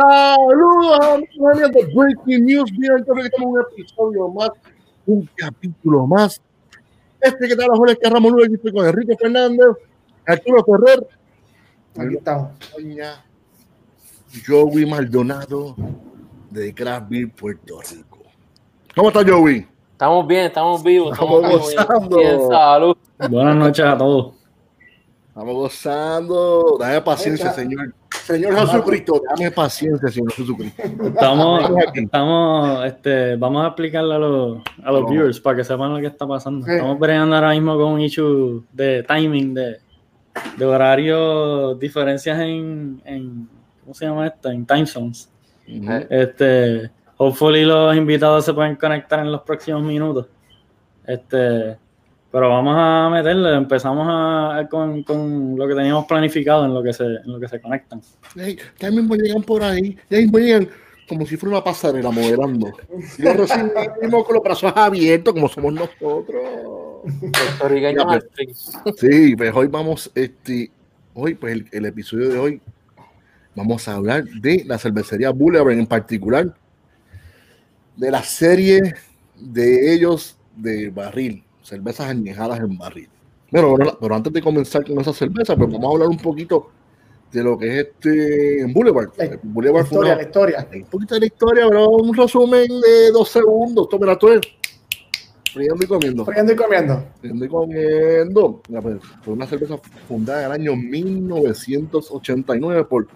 Saludos amigos de Breaking News. Bien, que estamos en un episodio más, un capítulo más. Este que tal, Jorge que Ramón Luis, estoy con Enrique Fernández, Arturo Ferrer. Aquí estamos. Doña Joey Maldonado de Craft Beer, Puerto Rico. ¿Cómo está Joey? Estamos bien, estamos vivos. Estamos Estamos, gozando. bien, salud. Buenas noches a todos. Estamos gozando. Dame paciencia. Señor. Señor Jesucristo, dame paciencia, Señor Jesucristo. Estamos, Estamos este, vamos a explicarle a los, a los No. viewers para que sepan lo que está pasando. Sí. Estamos bregando ahora mismo con un issue de timing, de, de horario, diferencias en, en, ¿cómo se llama esto? En time zones. Ujú. Este, hopefully los invitados se pueden conectar en los próximos minutos. Este, pero vamos a meterle, empezamos a, con, con lo que teníamos planificado en lo que se, en lo que se conectan. Ey, ya mismo llegan por ahí, ya mismo llegan como si fuera una pasarela moderando. Y lo recibimos con los brazos abiertos, como somos nosotros. Pues. Sí, pues hoy vamos, este, hoy, pues el, el episodio de hoy, vamos a hablar de la cervecería Boulevard en particular, de la serie de ellos de barril, cervezas añejadas en barril. Pero, bueno, pero antes de comenzar con esa cerveza, pues vamos a hablar un poquito de lo que es este Boulevard. La- Boulevard La historia, una- la historia. un poquito de la historia, pero un resumen de dos segundos. Toma tú friendo y comiendo. Friendo y comiendo. Friendo y comiendo. Pues, Fue una cerveza fundada en el año 1989 por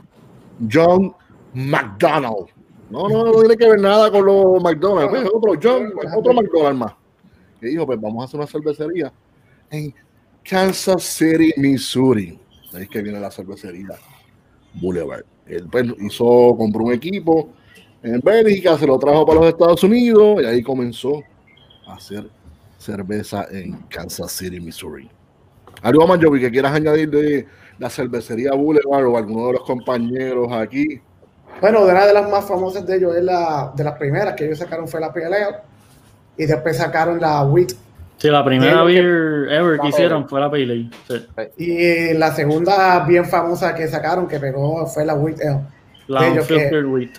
John McDonald. No, no, no tiene que ver nada con los McDonald's. Pues, otro John, otro McDonald más. Que dijo, pues vamos a hacer una cervecería en Kansas City, Missouri. Ahí es que viene la cervecería Boulevard. Él pues, hizo, compró un equipo en Bélgica, se lo trajo para los Estados Unidos y ahí comenzó a hacer cerveza en Kansas City, Missouri. ¿Algo más, Joey, que quieras añadir de la cervecería Boulevard o alguno de los compañeros aquí? Bueno, de una de las más famosas de ellos es la de las primeras que ellos sacaron fue la Ale y después sacaron la Wheat Sí, la primera beer ever que hicieron fue la Pale Ale. Sí. y la segunda bien famosa que sacaron que pegó fue la Wheat Ale, La Unfiltered Wheat.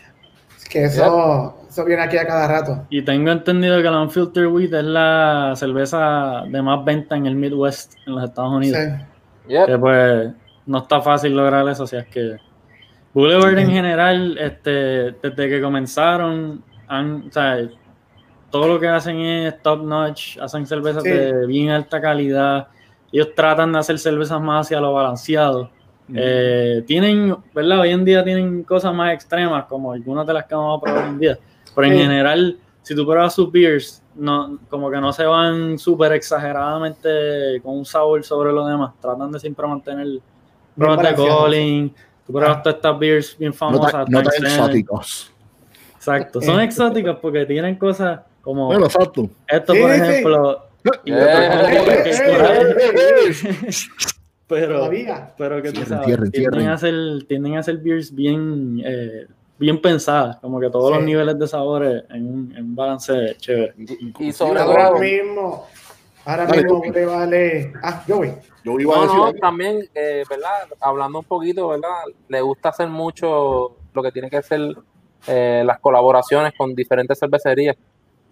que eso, eso viene aquí a cada rato. Y tengo entendido que la Unfiltered Wheat es la cerveza de más venta en el Midwest, en los Estados Unidos. Sí. Yep. Que pues no está fácil lograr eso, si es que Boulevard en general, este, desde que comenzaron, han, o sea, todo lo que hacen es top notch, hacen cervezas Sí. de bien alta calidad, ellos tratan de hacer cervezas más hacia lo balanceado. Eh, tienen, ¿verdad? Hoy en día tienen cosas más extremas, como algunas de las que vamos a probar hoy en día, pero en Sí. general, si tú pruebas sus beers, no, como que no se van súper exageradamente con un sabor sobre lo demás, tratan de siempre mantener pruebas de Colin, tú pruebas Ah. todas estas beers bien No famosas. no tan Tank Senate. exóticos. Exacto, son exóticas porque tienen cosas como Bueno, exacto. esto, Sí, por sí. ejemplo, y eh, pero pero que tú sabes, cierren, tienden, cierren. A hacer, tienden a hacer beers bien, eh, bien pensadas, como que todos Sí. los niveles de sabores en un, balance chévere. Y sobre Ahora todo, mismo, ahora Dale, mismo le vale. Ah, Joey. Yo iba a no, decir no, también, eh, ¿verdad? Hablando un poquito, ¿verdad? Le gusta hacer mucho lo que tiene que ser eh, las colaboraciones con diferentes cervecerías.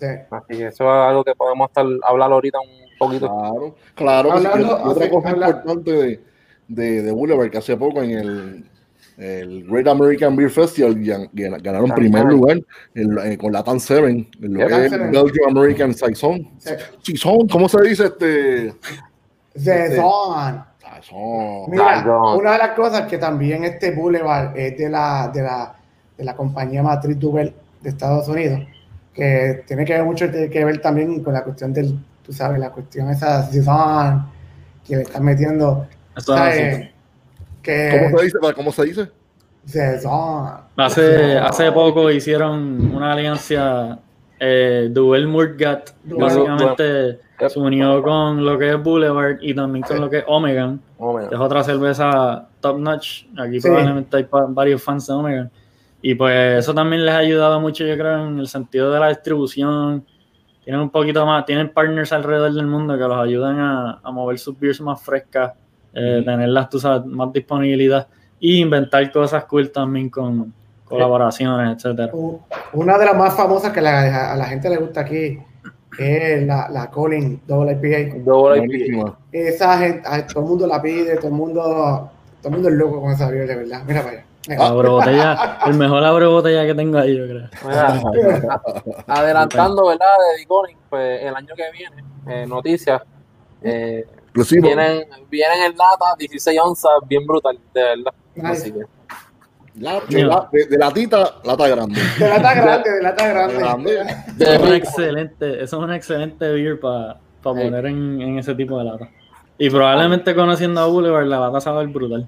Sí. Así que eso es algo que podemos estar hablar ahorita un poquito. Claro, claro. Hablando- otra cosa importante de, de, de Boulevard, que hace poco en el, el Great American Beer Festival gan- gan- ganaron Tan primer lugar en, la- eh, con la Tan Seven, en lo que es. Belgian American Saison. Sí. Saison, ¿cómo se dice este? Saison. Saison. Mira, Saison. una de las cosas que también este Boulevard es de la, de la, de la compañía matriz Duvel de Estados Unidos, que tiene que ver mucho que ver también con la cuestión del, tú sabes, la cuestión esa Saison, que le están metiendo. Que ¿Cómo se dice? ¿Cómo se dice? Saison. Hace, hace poco hicieron una alianza eh, Duel Murgat, básicamente se unió con lo que es Boulevard y también con Sí. lo que es Omegan, Oh, que es otra cerveza top notch. Aquí Sí. probablemente hay varios fans de Omegan. Y pues eso también les ha ayudado mucho, yo creo, en el sentido de la distribución. Tienen un poquito más, tienen partners alrededor del mundo que los ayudan a, a mover sus beers más frescas, eh, tenerlas, tú sabes, más disponibilidad y inventar cosas cool también con, colaboraciones, etcétera. U- Una de las más famosas que la- a la gente le gusta aquí es la, la Colin Double IPA. Double IPA. Buenísima. Esa gente, todo el mundo la pide, todo el mundo, todo el mundo es loco con esa beer, de verdad. Mira para allá. Mira. La botella, el mejor abre botella que tengo ahí, yo creo. Mira, adelantando, ¿verdad? De Diconing, pues el año que viene, eh, noticias, eh, vienen, vienen en lata 16 onzas, bien brutal, de verdad. Así que, La- de, la- de- de latita, lata grande. De lata grande, de lata Grande. grande. de Eso es una excelente, eso es una excelente beer para Sí. poner en, en ese tipo de lata. Y probablemente conociendo a Boulevard, la lata sabe brutal.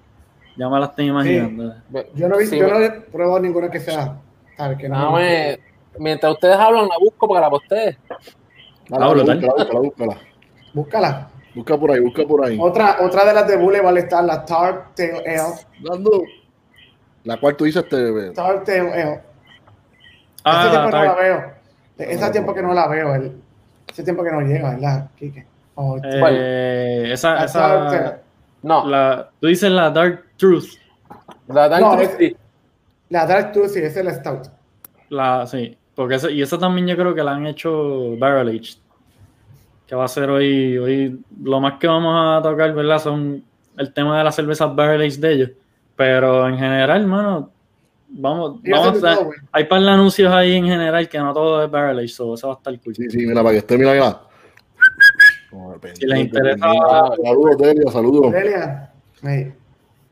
Ya me la estoy imaginando. Yo no, vi- Sí, no he probado ninguna que sea. ¿sabes? Que no me- más, mientras ustedes hablan, la busco para que la postee. Dale, Ah, brutal. búscala, búscala, búscala. Búscala. Busca por ahí, busca por ahí. Otra, otra de las de Boulevard está la Tart Tail Ale. Dando. La cual tú dices, este. Tart Tail Ale. Ah, hace tiempo que no la veo. Ese tiempo que no la veo. El, ese tiempo que no llega, ¿verdad, Kike? Oh, Eh, esa, esa, No, la, tú dices la Dark Truth. la Dark No, Truth, es- sí. La Dark Truth, sí, esa es la Stout. La, sí, porque esa, y esa también yo creo que la han hecho Barrel Aged. Que va a ser hoy, hoy, lo más que vamos a tocar, ¿verdad? Son el tema de las cervezas Barrel Aged de ellos. Pero en general, hermano, vamos, vamos a, todo, hay par de anuncios ahí en general que no todo es Barrel Aged, so eso va a estar cool. Sí, sí, mira, para que esté, mira, mira. Si les interesa- pendiente. Saludos, Delia, saludos. Delia, hey,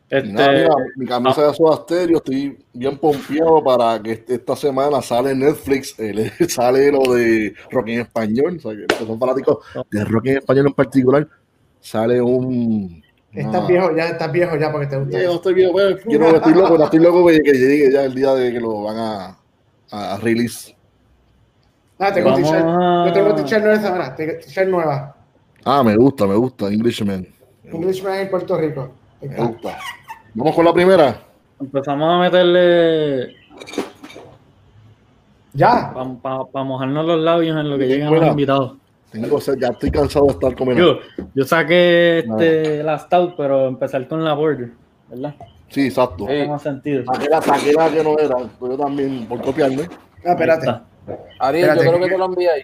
Este, Nada, mira, mi camisa de Soda Stereo, estoy bien pompeado para que este- esta semana sale en Netflix, eh, sale lo de rock en español, o sea, que los que son fanáticos de rock en español en particular, sale un... estás viejo ya, estás viejo ya porque te gusta. Yo estoy bien, pues, quiero, estoy loco, estoy loco que, que llegue ya el día de que lo van a, release. Ah, tengo Vamos t-shirt. Yo tengo t-shirt nueva, t-shirt nueva. Ah, me gusta, me gusta, Englishman. Englishman en Puerto Rico. Me gusta. Vamos con la primera. empezamos a meterle Ya. para mojarnos los labios en lo que llegan los invitados. Tengo sed, ya estoy cansado de estar comiendo. Yo, yo saqué este, la Stout, pero empezar con la Border, ¿verdad? Sí, exacto. Más sentido. Saqué la, saqué la que no era, pues yo también, por copiarme. Ah, espérate. Ariel, Espérate, yo creo que- que te lo envié ahí.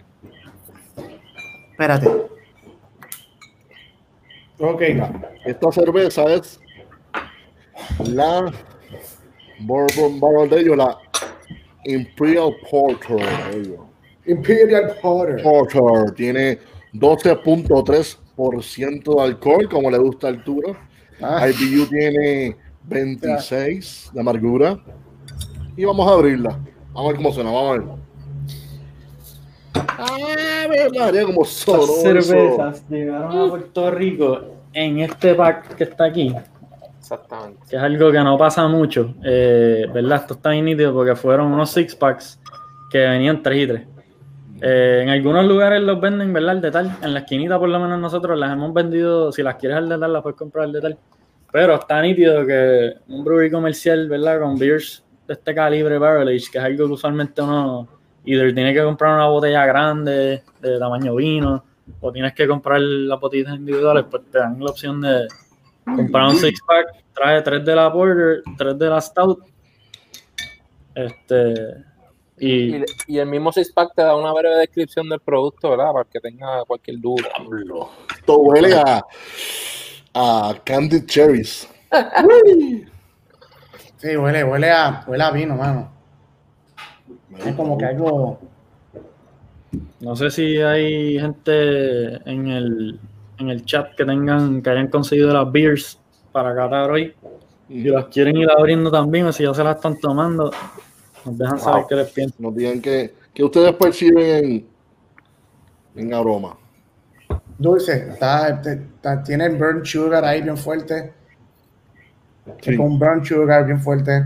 Espérate. Ok. Esta cerveza es la Bourbon Barrel de ellos, la Imperial Porter. de ellos. Imperial Porter. Porter tiene 12.3% de alcohol, como le gusta a Arturo. Ah, IBU tiene 26 de amargura. Y vamos a abrirla. Vamos a ver cómo suena, vamos a ver. ¡Ah, María, como sonó eso! cervezas llegaron a Puerto Rico en este pack que está aquí, Exactamente. que es algo que no pasa mucho, eh, ¿verdad? Esto está bien nítido porque fueron unos six packs que venían 3 y 3. en algunos lugares los venden, ¿verdad? Al detal. En la esquinita, por lo menos, nosotros las hemos vendido. Si las quieres al detal, las puedes comprar al detal. Pero está nítido que un brewery comercial, ¿verdad? Con beers de este calibre barrel age, que es algo que usualmente uno either tiene que comprar una botella grande de tamaño vino o tienes que comprar las botellitas individuales, pues te dan la opción de comprar un six pack, trae tres de la Porter, tres de la Stout. Este y Y, y el mismo six pack te da una breve descripción del producto, ¿verdad? Para que tenga cualquier duda. Esto huele a, a candied cherries. Sí, huele, huele a, huele a vino, mano. Es como que algo. No sé si hay gente en el, en el chat que tengan, que hayan conseguido las beers para catar hoy y las quieren ir abriendo también, o si ya se las están tomando, nos dejan saber qué les piensan. Nos digan que, que ustedes perciben en, en aroma. Dulce. Está, está- tiene el burn sugar ahí bien fuerte. Sí. Con burn sugar bien fuerte.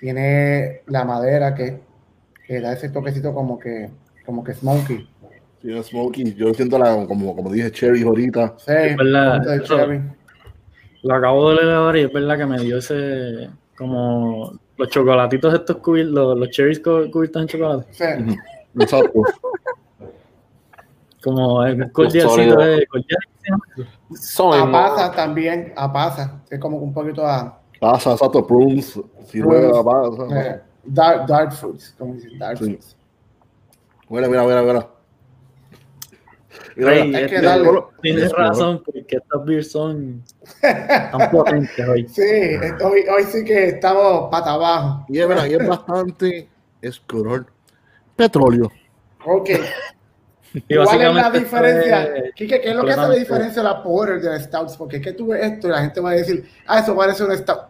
Tiene la madera que, que da ese toquecito como que, como que smoky. Tiene smoky. Yo siento la, como, como dije, cherries ahorita. Sí, verdad, de eso- cherry. Lo acabo de leer ahora y es verdad que me dio ese, como los chocolatitos estos cubiertos, los, los cherries cu- cubiertos en chocolate, Sí. Exacto. como el cordialcito de cordial. A pasa también, a pasa. Es como un poquito a, Pasa, exacto, prunes, ciruela, pasa. Eh, dark, dark fruits, como dicen, dark Sí. fruits. Mira, mira, mira, mira. Mira, Rey, mira. hay que darle. Tienes razón, porque estas beers son tan potentes hoy. Sí, hoy, hoy sí que estamos pata abajo. Y es, mira, y es bastante, es color petróleo. Ok. Y ¿Cuál es la diferencia? es- Kike, ¿qué es lo que hace la diferencia de la porter de la stouts? Porque es que tú ves esto y la gente va a decir, ah, eso parece un stout.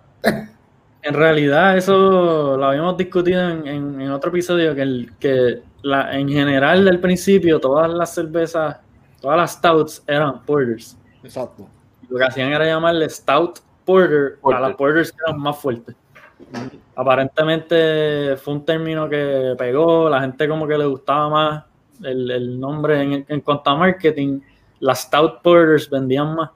En realidad, eso lo habíamos discutido en, en- en otro episodio, que, el, que la, en general del principio todas las cervezas, todas las stouts eran porters. Exacto. Lo que hacían era llamarle stout porter, Porter. a las porters que eran más fuertes. Aparentemente fue un término que pegó, la gente como que le gustaba más el, el nombre en, en cuanto a marketing, las stout porters vendían más.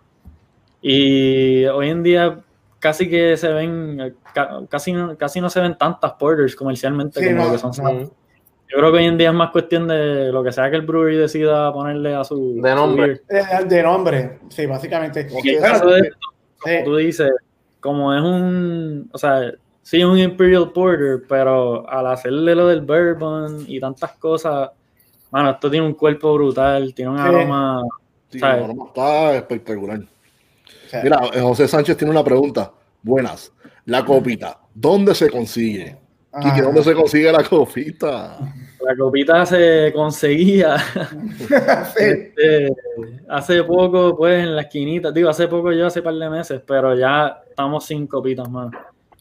Y hoy en día casi que se ven, eh, ca- casi, no- casi no se ven tantas porters comercialmente Sí, como no, lo que son. no. Yo creo que hoy en día es más cuestión de lo que sea que el brewery decida ponerle a su, De su nombre. beer. Eh, de nombre, sí, básicamente. Y el Bueno, caso de esto, como sí. tú dices, como es un, o sea, sí es un Imperial Porter, pero al hacerle lo del bourbon y tantas cosas, mano, esto tiene un cuerpo brutal, tiene un Sí. aroma, Sí, ¿Sabes? el aroma está espectacular. Sea, Mira, eh, José Sánchez tiene una pregunta. Buenas. La copita, ¿dónde se consigue? ah, Kike, ¿dónde se consigue la copita? la copita se conseguía sí. este, hace poco, pues en la esquinita, digo, hace poco yo, hace par de meses, pero ya estamos sin copitas más.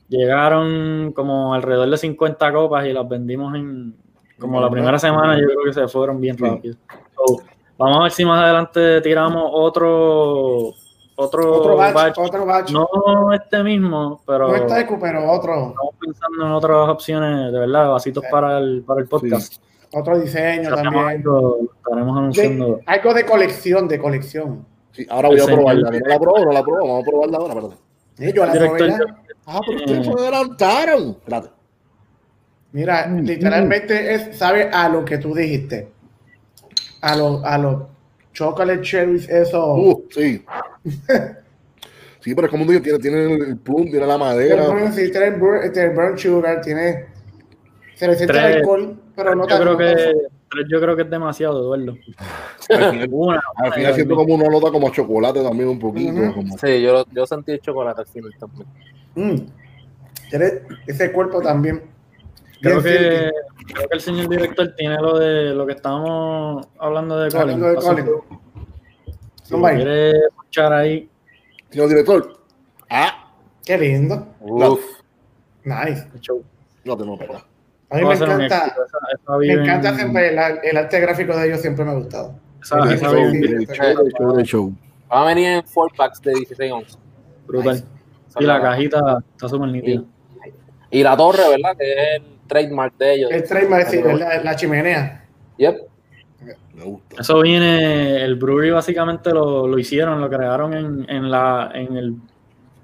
Llegaron como alrededor de 50 copas y las vendimos en como la primera semana, yo creo que se fueron bien Sí. rápido. So, vamos a ver si más adelante tiramos otro otro, Otro batch, batch. otro batch. No este mismo, pero No está Ecu, pero otro, estamos pensando en otras opciones, de verdad, vasitos Sí. para el, para el podcast. otro diseño también. algo, lo estaremos anunciando. De- algo de colección, de colección. Sí, ahora voy a El probarla. ¿No la probó? ¿No la probó? Vamos a probarla ahora. Sí, yo la Director, probé ya. Ah, pero ustedes Eh. se adelantaron. Espérate. Mira, literalmente es, sabe a lo que tú dijiste. A los a los chocolate cherries, eso. Uh, sí. Sí, pero es como dices, tiene, tiene el plum, tiene la madera. burn- sí, tiene el burn, tiene el burn sugar, tiene. Se le siente el Tres. alcohol, pero no yo creo que yo creo que es demasiado, Eduardo. Al final, Una, al una, final siento como una nota como a chocolate también un poquito. Como- Sí, yo, yo sentí el chocolate al final también. Mm. Tiene ese cuerpo también. Creo que, creo que el señor director tiene lo de lo que estábamos hablando de Colin. Hablando de Así Colin. que, si quiere escuchar ahí, Señor director. Ah, Qué lindo. Uf. Nice. no te no, papá. A mí me encanta. éxito. Esa- esa Me encanta en- siempre el, el arte gráfico de ellos, siempre me ha gustado. esa- en- El show, el show, show. Va a venir en 4 packs de 16 onzas. brutal. Nice. Y la cajita está súper nítida. Y, y la torre, ¿verdad? Que es el trademark de ellos. El trademark, sí, la, la chimenea. Yep. Me gusta. Eso viene, el brewery básicamente lo, lo hicieron, lo crearon en, en la, en el,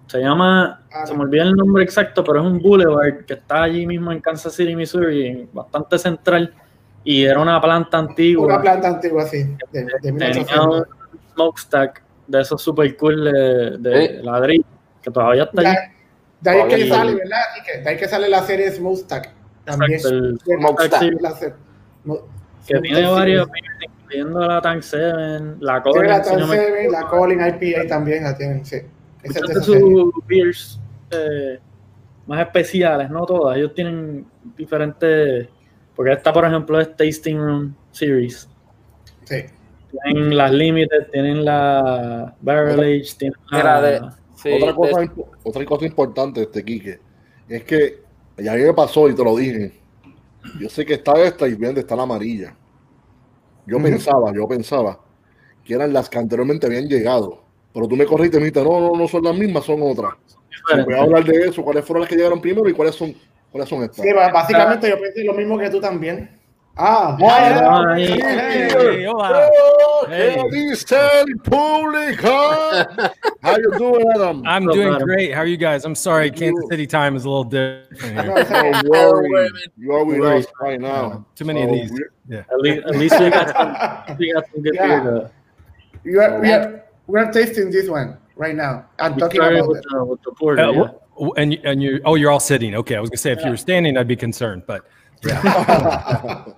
se llama, Ah, se me olvida el nombre exacto, pero es un boulevard que está allí mismo en Kansas City, Missouri, bastante central, y era una planta antigua, Una planta antigua así, de, de tenía 1800. un smokestack de esos super cool de, de Sí. ladrillo, que todavía está allí. De ahí es que sale, ¿verdad? Y que- de ahí que sale la serie Smokestack. También. El De- Smokestack. que tiene varios, sí. incluyendo la Tank 7, la Colin, la la Colin IPA también la tienen, sí. De Muchas de sus beers eh, más especiales, no todas, ellos tienen diferentes, porque esta por ejemplo es Tasting Room Series, Sí. tienen las Limited, tienen la Barrel Age, tienen la- Mira, de- Sí, otra, de- cosa, impo- otra cosa importante, este Quique, es que ya a mí me pasó y te lo dije. Yo sé que está esta y bien está la amarilla. Yo pensaba, yo pensaba que eran las que anteriormente habían llegado. Pero tú me corriste y me dijiste, no, no, no son las mismas, son otras. Voy a hablar de eso, cuáles fueron las que llegaron primero y cuáles son, cuáles son estas. Sí, básicamente yo pensé lo mismo que tú también. Ah, Ah, ahí. hey, Hey, hola. Oh, ¿Qué Hey. dice el público? How you doing, Adam? I'm Hello, doing Adam. great. How are you guys? I'm sorry, Thank Kansas you. City time is a little different here. it's okay. Worry, you are with us right now. Too many of these. Yeah. At least, at least we got some, we got some good Yeah. beer to- You are, we, are, we are tasting this one right now. I'm we talking about with it. the, with the porter, Uh, yeah. what, Oh, And you- and you oh you're all sitting. Okay, I was gonna say if you were standing, I'd be concerned, but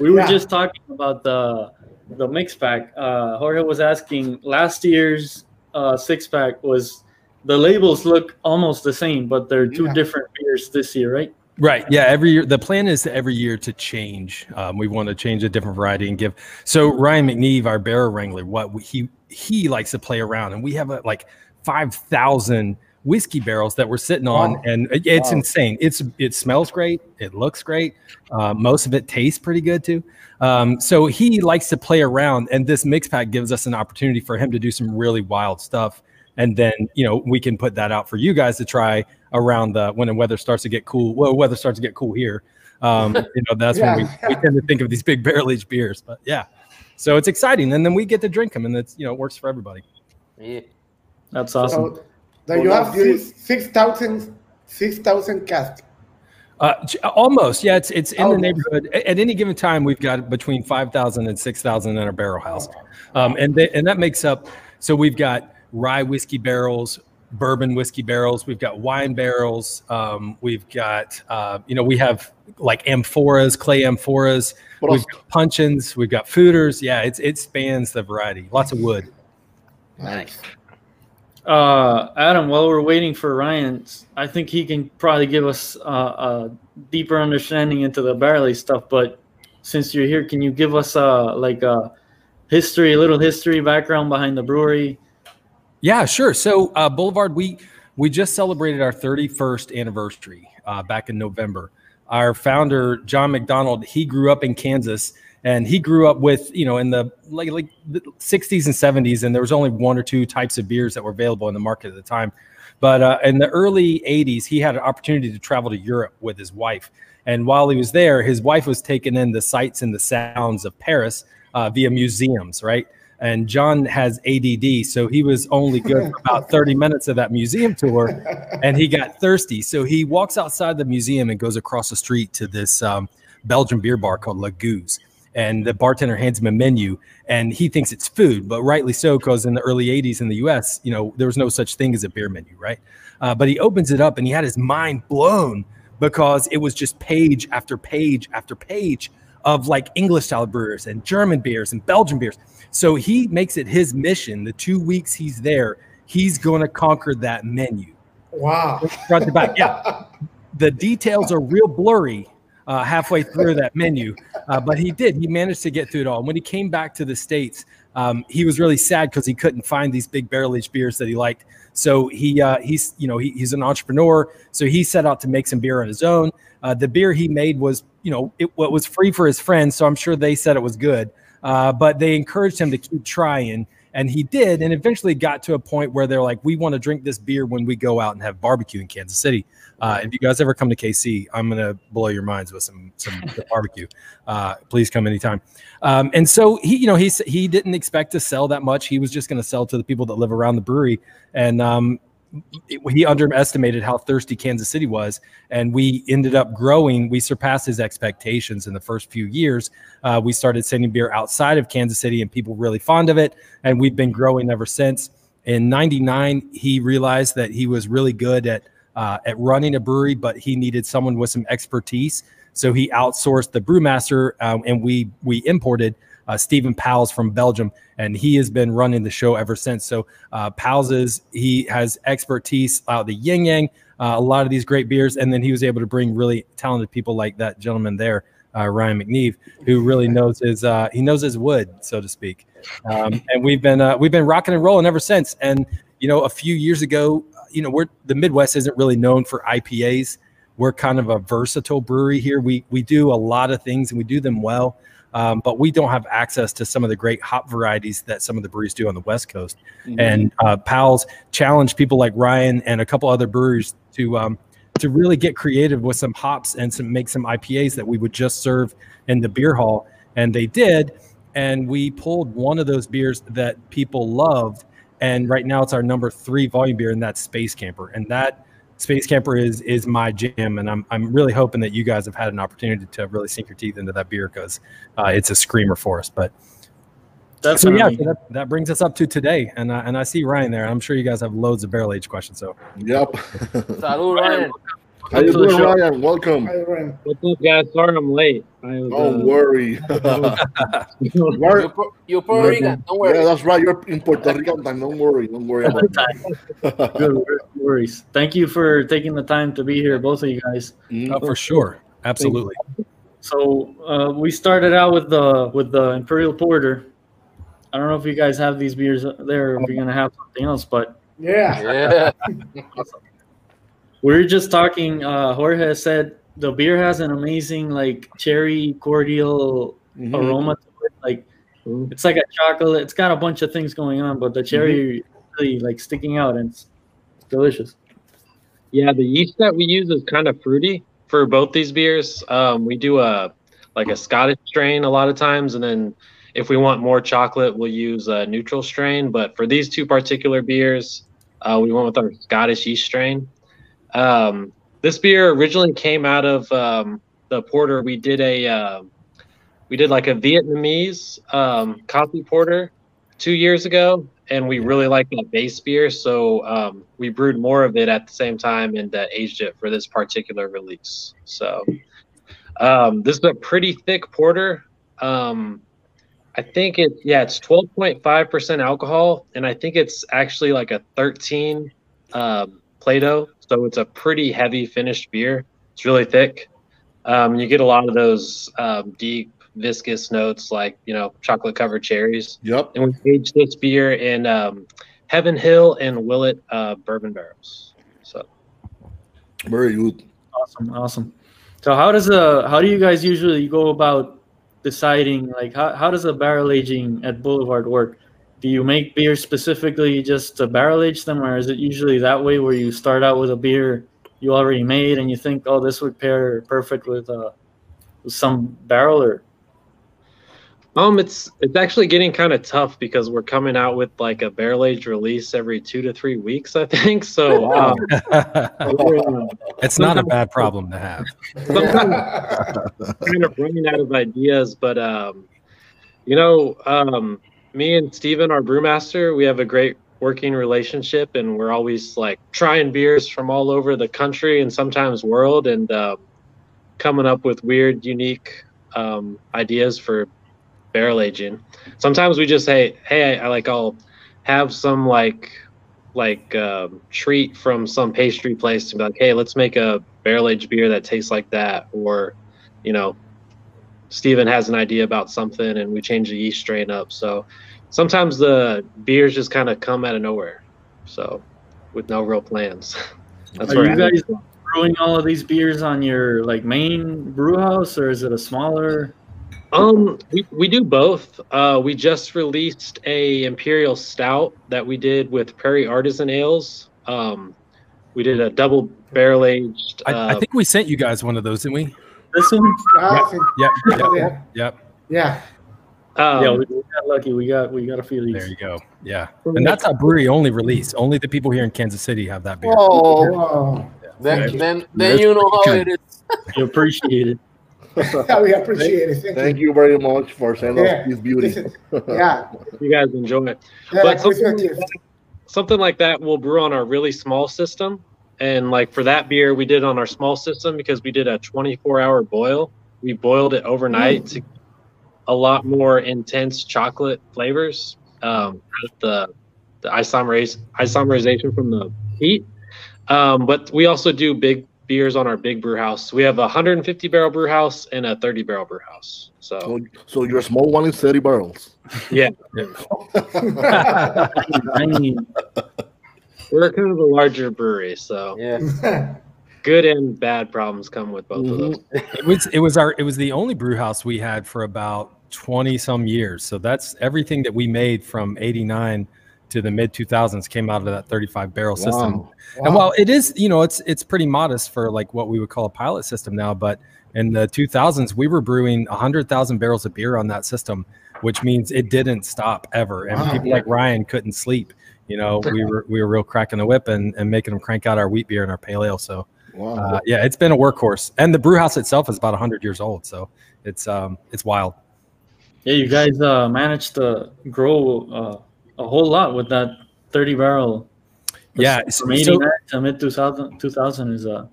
We were Yeah. just talking about the the mix pack. Uh, Jorge was asking last year's uh, six pack was the labels look almost the same, but they're two Yeah. different beers this year, right? Right. Yeah. Every year, the plan is every year to change. Um, we want to change a different variety and give. So Ryan McNeve, our barrel wrangler, what we, he he likes to play around, and we have uh, like five thousand whiskey barrels that we're sitting on, Wow. and it- it's Wow. insane. It's it smells great. It looks great. Uh, most of it tastes pretty good too. Um, so he likes to play around, and this mix pack gives us an opportunity for him to do some really wild stuff. And then you know we can put that out for you guys to try around the when the weather starts to get cool. Well, weather starts to get cool here. Um, you know that's when we, we tend to think of these big barrel aged beers. But yeah, so it's exciting, and then we get to drink them, and it's you know it works for everybody. Yeah. That's awesome. So, then you have six six thousand six thousand casks. Uh, almost, yeah. It's it's in the neighborhood. At any given time, we've got between 5,000 and 6,000 in our barrel house, um, and they, and that makes up. So we've got rye whiskey barrels, bourbon whiskey barrels. We've got wine barrels. Um, we've got uh, you know we have like amphoras, clay amphoras. What We've else? got puncheons. We've got foeders. Yeah, it's it spans the variety. Lots of wood. Nice. Uh, Adam, while we're waiting for Ryan, I think he can probably give us uh, a deeper understanding into the barley stuff. But since you're here, can you give us uh, like a history, a little history background behind the brewery? Yeah, sure. So uh, Boulevard, we we just celebrated our 31st anniversary uh, back in November. Our founder John McDonald, he grew up in Kansas, and he grew up with you know in the like like the 60s and 70s, and there was only one or two types of beers that were available in the market at the time. But uh, in the early 80s, he had an opportunity to travel to Europe with his wife. And while he was there, his wife was taking in the sights and the sounds of Paris uh, via museums, right? And John has ADD, so he was only good for about 30 minutes of that museum tour, and he got thirsty. So he walks outside the museum and goes across the street to this um, Belgian beer bar called La Gueuze. And the bartender hands him a menu, and he thinks it's food, but rightly so, because in the early 80s in the US, you know, there was no such thing as a beer menu, right? Uh, but he opens it up and he had his mind blown because it was just page after page after page of like English style brewers and German beers and Belgian beers. So he makes it his mission the two weeks he's there, he's going to conquer that menu Wow. front to back. Yeah. The details are real blurry uh, halfway through that menu, uh, but he did. He managed to get through it all. And when he came back to the States, um, he was really sad because he couldn't find these big barrel aged beers that he liked. So he uh, he's you know he, he's an entrepreneur. So he set out to make some beer on his own. Uh, the beer he made was you know it, it was free for his friends, so I'm sure they said it was good. Uh, but they encouraged him to keep trying, and he did. And eventually got to a point where they're like, "We want to drink this beer when we go out and have barbecue in Kansas City." Uh, if you guys ever come to KC, I'm gonna blow your minds with some some barbecue. Uh, please come anytime. Um, and so he, you know, he he didn't expect to sell that much. He was just going to sell to the people that live around the brewery, and um, he underestimated how thirsty Kansas City was, and we ended up growing. We surpassed his expectations in the first few years. Uh, we started sending beer outside of Kansas City, and people really fond of it, and we've been growing ever since. In '99, he realized that he was really good at uh, at running a brewery, but he needed someone with some expertise. So he outsourced the brewmaster, um, and we we imported uh, Steven Pauwels from Belgium, and he has been running the show ever since. So uh, is he has expertise out the Yin Yang, uh, a lot of these great beers, and then he was able to bring really talented people like that gentleman there, uh, Ryan McNeve, who really knows his uh, he knows his wood, so to speak. Um, and we've been uh, we've been rocking and rolling ever since. And you know, a few years ago, you know, we're the Midwest isn't really known for IPAs. We're kind of a versatile brewery here. We we do a lot of things and we do them well, um, but we don't have access to some of the great hop varieties that some of the breweries do on the West Coast. And uh, Pauwels challenged people like Ryan and a couple other breweries to um, to really get creative with some hops and some make some IPAs that we would just serve in the beer hall, and they did. And we pulled one of those beers that people loved, and right now it's our number three volume beer, and that's Space Camper. And that Space Camper is is my jam, and I'm I'm really hoping that you guys have had an opportunity to really sink your teeth into that beer because uh, it's a screamer for us. But So yeah, definitely. so that, that brings us up to today, and uh, and I see Ryan there. I'm sure you guys have loads of barrel age questions. So Yep. Salud, Ryan. How you doing. Ryan? Welcome. Hi, Ryan. What's up, guys? Sorry I'm late. I was, Don't uh, worry. You're, You're- Puerto Rican. Don't worry. yeah, that's right. You're in Puerto Rican time. Don't worry. Don't worry about that. Good, no worries. Thank you for taking the time to be here, both of you guys. Mm, oh, for sure, absolutely. So uh, we started out with the with the Imperial Porter. I don't know if you guys have these beers there, or if you're gonna have something else, but Yeah. Yeah. We were just talking. Uh, Jorge said the beer has an amazing like cherry cordial mhm. aroma to it. Like it's like a chocolate. It's got a bunch of things going on, but the cherry really like sticking out and it's delicious. yeah, the yeast that we use is kind of fruity for both these beers. Um, we do a like a Scottish strain a lot of times, and then if we want more chocolate, we'll use a neutral strain. But for these two particular beers, uh, we went with our Scottish yeast strain. Um, this beer originally came out of um, the porter. We did a uh, we did like a Vietnamese um, coffee porter two years ago, and we really liked that base beer, so um, we brewed more of it at the same time and uh, aged it for this particular release. So um, this is a pretty thick porter. Um, I think it yeah it's twelve point five percent alcohol, and I think it's actually like a thirteen um, Plato, so it's a pretty heavy finished beer. It's really thick. Um, you get a lot of those um, deep viscous notes like you know chocolate covered cherries Yep. and we aged this beer in um, Heaven Hill and Willet uh, bourbon barrels. So Very good. Awesome, awesome. So how does a how do you guys usually go about deciding like how, how does a barrel aging at Boulevard work? Do you make beer specifically just to barrel age them, or is it usually that way where you start out with a beer you already made and you think, oh, this would pair perfect with uh with some barrel or um, it's it's actually getting kind of tough because we're coming out with like a barrel aged release every two to three weeks, I think. So um, uh, it's not a bad problem to have. kind of running out of ideas, but um, you know, um, me and Steven, our brewmaster, we have a great working relationship, and we're always like trying beers from all over the country and sometimes world, and um, coming up with weird, unique um, ideas for barrel aging. Sometimes we just say, "Hey, I, I like I'll have some like." like um, treat from some pastry place to be like, hey, let's make a barrel aged beer that tastes like that, or you know, Steven has an idea about something and we change the yeast strain up. So sometimes the beers just kind of come out of nowhere. So with no real plans. That's Are you I- guys brewing all of these beers on your like main brew house or is it a smaller Um, we, we do both. Uh, we just released a imperial stout that we did with Prairie Artisan Ales. Um, we did a double barrel aged. I, Uh, I think we sent you guys one of those, didn't we? This one? Ah, sí. Yep. Yep. Yeah. Yep. Yeah. um, yeah, we, we got lucky. We got we got a few of these. There you go. Yeah. And that's a brewery only release. Only the people here in Kansas City have that beer. Oh, Oh, Then, Yeah. then, then you know how it is. We appreciate it. yeah, we appreciate it. Thank, thank you. you very much for sending Yeah. us this beauty. This is- Yeah. you guys enjoy it. yeah But Christmas something, something like that we'll brew on our really small system. And like for that beer, we did on our small system because we did a 24 hour boil. We boiled it overnight to a lot more intense chocolate flavors. Um, the the isomeriz- isomerization from the heat. Um, but we also do big beers on our big brew house. We have a 150 barrel brew house and a 30 barrel brew house. So So, so your small one is 30 barrels. yeah, I mean, we're kind of a larger brewery. So Yeah. good and bad problems come with both of Mhm. those. It was it was our it was the only brew house we had for about 20 some years. So that's everything that we made from 89 to the mid 2000s came out of that 35 barrel system. Wow. And while it is, you know, it's it's pretty modest for like what we would call a pilot system now, but in the 2000s we were brewing 100,000 barrels of beer on that system, which means it didn't stop ever. And Wow. people like Ryan couldn't sleep. You know, we were we were real cracking the whip and, and making them crank out our wheat beer and our pale ale. So Wow. uh, yeah, it's been a workhorse, and the brew house itself is about 100 years old, so it's um it's wild. Yeah, you guys uh, managed to grow uh, a whole lot with that 30 barrel. Yeah, from so- to mid 2000, 2000 is uh,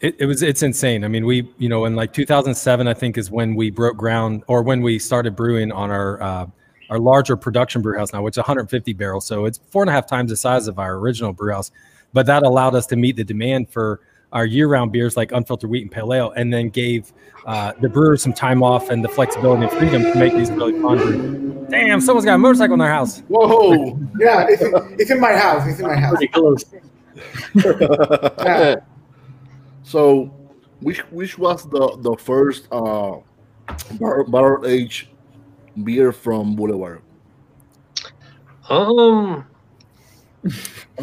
It, it was it's insane. I mean, we you know in like 2007, I think is when we broke ground or when we started brewing on our uh, our larger production brew house now, which is 150 barrels. So it's four and a half times the size of our original brew house. But that allowed us to meet the demand for our year-round beers like unfiltered wheat and pale ale, and then gave uh, the brewers some time off and the flexibility and freedom to make these really fun. brews. Damn, someone's got a motorcycle in their house. Whoa! Yeah, it's, it's in my house. It's in my house. pretty close. Yeah. so, which which was the the first uh bar- barrel aged beer from Boulevard? Um,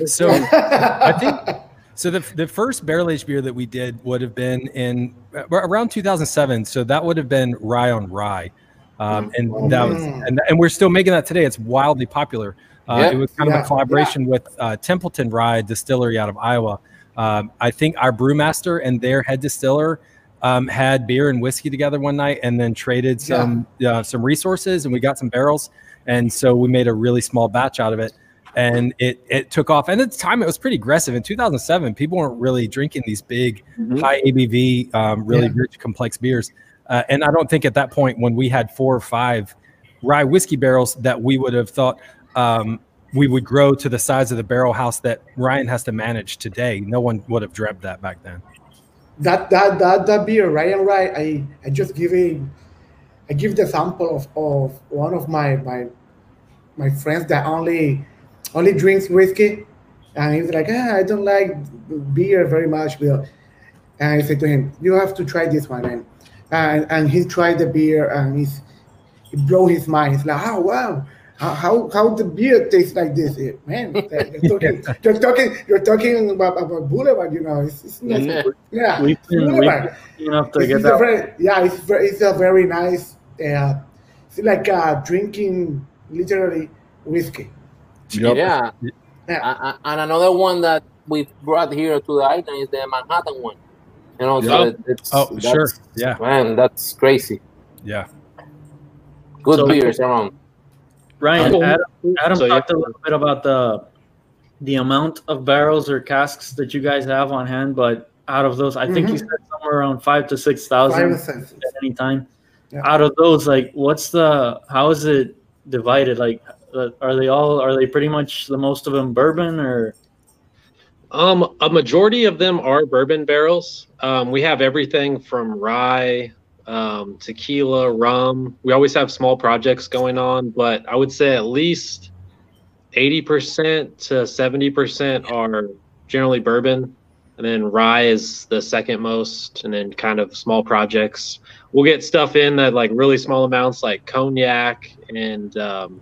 So I think so. The, the first barrel aged beer that we did would have been in uh, around 2007. So that would have been rye on rye, um, and that was Mm. and, and we're still making that today. It's wildly popular. Uh, Yeah. It was kind of a collaboration with uh, Templeton Rye Distillery out of Iowa. Um, I think our brewmaster and their head distiller um, had beer and whiskey together one night, and then traded Yeah. some uh, some resources, and we got some barrels, and so we made a really small batch out of it and it it took off. And at the time, it was pretty aggressive. In 2007, people weren't really drinking these big, high ABV, um, really Yeah. rich, complex beers. Uh, and I don't think at that point, when we had four or five rye whiskey barrels, that we would have thought um, we would grow to the size of the barrel house that Ryan has to manage today. No one would have dreamt that back then. That that that that beer, right and right. I I just give a I give the sample of, of one of my my my friends that only only drinks whiskey, and he's like, ah, I don't like beer very much, Bill. And I said to him, you have to try this one, and and, and he tried the beer, and he's it blew his mind. He's like, oh wow. How, how, how the beer tastes like this, Eh, man? You're talking, you're talking, you're talking about, about Boulevard, you know. It's, it's nice. Yeah. Yeah, We've been, we've been enough to It's, get it's a that. very, yeah, it's very, it's a very nice. Uh, it's like uh, drinking literally whiskey. Yep. Yeah. Yeah. A- a- and another one that we brought here to the island is the Manhattan one. You know, so Yeah. it- it's Oh, sure. Yeah. man, that's crazy. Yeah. Good So- beers around. Ryan, Oh, Adam, Adam so talked a little bit about the the amount of barrels or casks that you guys have on hand, but out of those, I think you Mhm. said somewhere around five to six Five thousand cents. at any time. Yeah. Out of those, like, what's the how is it divided? Like, uh, are they all are they pretty much the most of them bourbon or? Um, a majority of them are bourbon barrels. Um, we have everything from rye, um, tequila, rum. We always have small projects going on, but I would say at least 80% to 70% are generally bourbon. And then rye is the second most, and then kind of small projects. We'll get stuff in that like really small amounts, like cognac, and um,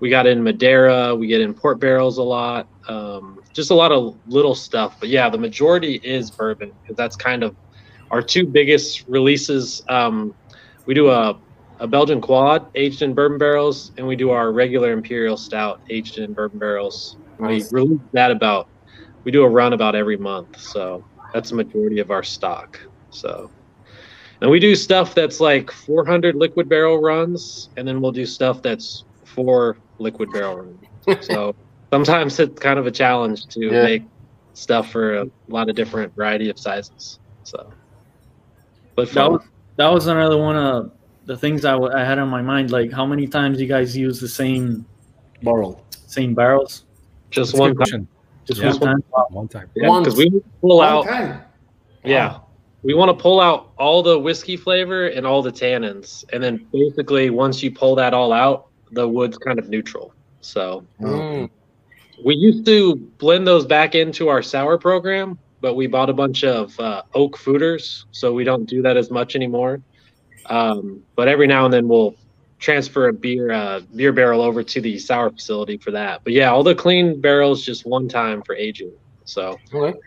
we got in Madeira. We get in port barrels a lot. Um, just a lot of little stuff. But yeah, the majority is bourbon because that's kind of our two biggest releases. Um, we do a, a Belgian quad aged in bourbon barrels, and we do our regular imperial stout aged in bourbon barrels. Nice. We release that about. We do a run about every month, so that's the majority of our stock. So, and we do stuff that's like 400 liquid barrel runs, and then we'll do stuff that's four liquid barrel runs. So sometimes it's kind of a challenge to Yeah. make stuff for a lot of different variety of sizes. So, but That fun. was that was another one of the things I, w- I had on my mind. Like, how many times you guys use the same Barrel. same barrels? just That's one time. question. Just Yeah. one time. One time. Yeah, because we pull out. time. Yeah. We want to pull out all the whiskey flavor and all the tannins. And then basically, once you pull that all out, the wood's kind of neutral. So Mm. we used to blend those back into our sour program, but we bought a bunch of uh, oak foeders. So we don't do that as much anymore. Um, but every now and then we'll transfer a beer uh, beer barrel over to the sour facility for that. But yeah, all the clean barrels just one time for aging. So Okay.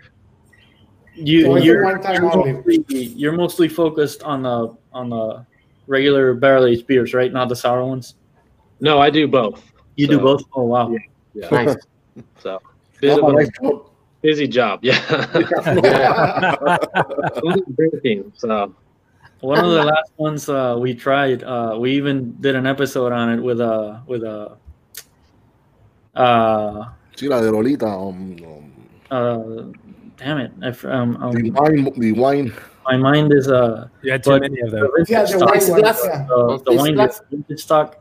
you so you're, one-time you're mostly, you're mostly focused on the on the regular barrel aged beers, right? Not the sour ones. no, I do both. You do both. Oh wow. Yeah. Yeah. Nice. So bit Oh, of a nice job. busy job. Yeah. Yeah. drinking. So one of the last ones uh, we tried. Uh, we even did an episode on it with a with a. Uh, Sí, la de Lolita. Um, um, uh, damn it! I, f- um, um, the wine, the wine. my mind is uh, Yeah, had too But- many of them. Yeah, the stock, white It's one. glass. Yeah. uh, the It's wine glass. vintage stock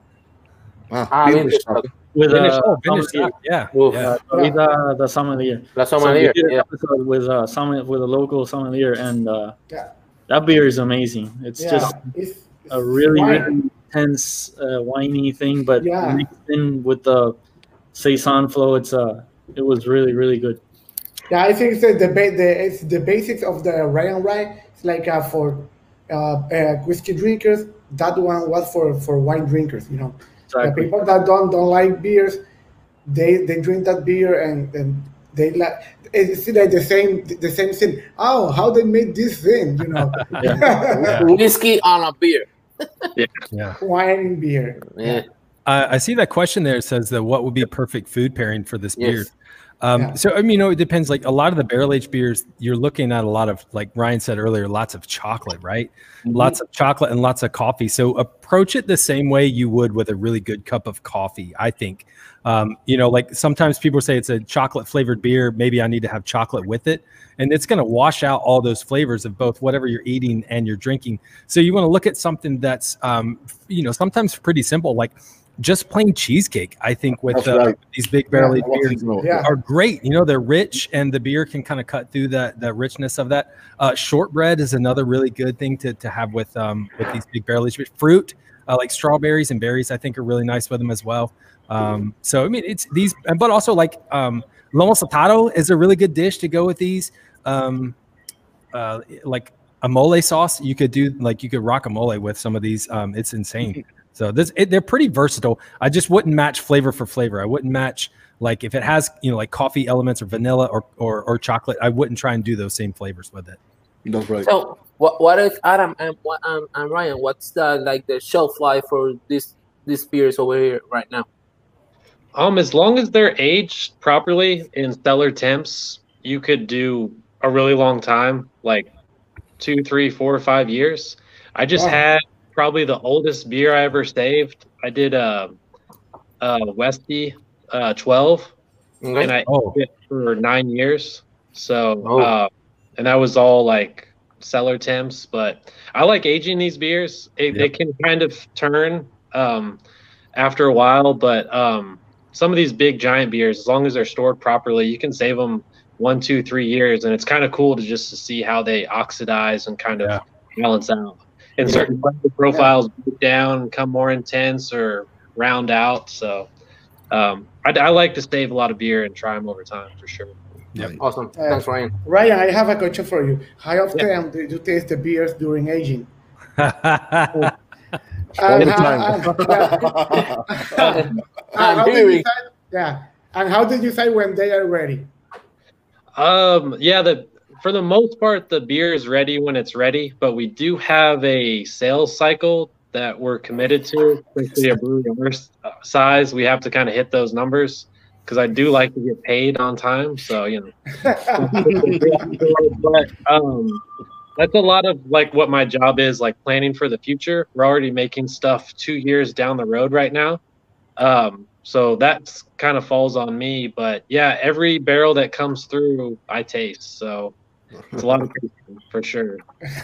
Ah, Ah, vintage vintage stock. stock. With Vintage- uh, Oh, vintage stock. Yeah. Oof. yeah. With, uh, the sommelier. La So we sommelier. did an Yeah. with uh, sommelier, with a local sommelier, and uh, Yeah. that beer is amazing. It's Yeah, just it's, a really, wine. really intense, uh, whiny thing, but Yeah. mixed in with the saison flow. It's uh, it was really, really good. Yeah, I think it's the, the, the it's the basics of the Rye on Rye. It's like uh, for uh, uh, whiskey drinkers. That one was for, for wine drinkers. You know, the Exactly. people that don't don't like beers, they they drink that beer and, and they like it's like the same the same thing. Oh, how they made this thing? You know, Yeah. Whiskey on a beer. Yeah. wine and beer. Yeah. Uh, I see that question there. It says that what would be a perfect food pairing for this beer? Yes. Um, Yeah. So I mean, you know, it depends. Like a lot of the barrel aged beers, you're looking at a lot of, like Ryan said earlier, lots of chocolate, right? Lots of chocolate and lots of coffee. So approach it the same way you would with a really good cup of coffee. I think. Um, you know, like sometimes people say it's a chocolate flavored beer. Maybe I need to have chocolate with it, and it's going to wash out all those flavors of both whatever you're eating and you're drinking. So you want to look at something that's, um, you know, sometimes pretty simple, like just plain cheesecake. I think with uh, right. these big barrel aged I beers. Yeah. are great. You know, they're rich and the beer can kind of cut through that the richness of that. Uh, shortbread is another really good thing to, to have with um with these big barrel aged beers. fruit. Uh, like strawberries and berries, I think are really nice with them as well. Um, so I mean, it's these, but also like um, lomo saltado is a really good dish to go with these. Um, uh, like a mole sauce, you could do like you could rock a mole with some of these. Um, it's insane. So this it, they're pretty versatile. I just wouldn't match flavor for flavor. I wouldn't match like if it has you know like coffee elements or vanilla or or, or chocolate. I wouldn't try and do those same flavors with it. That's right. So what what is Adam and what um, and Ryan? What's the like the shelf life for this these beers over here right now? Um, as long as they're aged properly in cellar temps, you could do a really long time, like two, three, four, five years. I just Wow. had probably the oldest beer I ever saved. I did a, uh Westy uh, 12, Okay. and I Oh, it for nine years. So, Oh. uh, and that was all like cellar temps. But I like aging these beers. It, Yep. it can kind of turn um, after a while, but um, some of these big giant beers, as long as they're stored properly, you can save them one, two, three years, and it's kind of cool to just to see how they oxidize and kind of Yeah. balance out. And certain flavor profiles break down, come more intense, or round out. So. Um, I, I like to save a lot of beer and try them over time for sure. Yeah, Awesome. Uh, Thanks, Ryan. Ryan, I have a question for you. How often do you taste the beers during aging? All And how- time. and- yeah. And how do you hearing. decide- yeah. And how do you decide when they are ready? Um, yeah, the for the most part, the beer is ready when it's ready, but we do have a sales cycle that we're committed to, especially a brewery of our uh, size. We have to kind of hit those numbers because I do like to get paid on time. So you know, but um, that's a lot of like what my job is, like planning for the future. We're already making stuff two years down the road right now. Um, so that's kind of falls on me. But yeah, every barrel that comes through, I taste. So it's a lot of tasting for sure.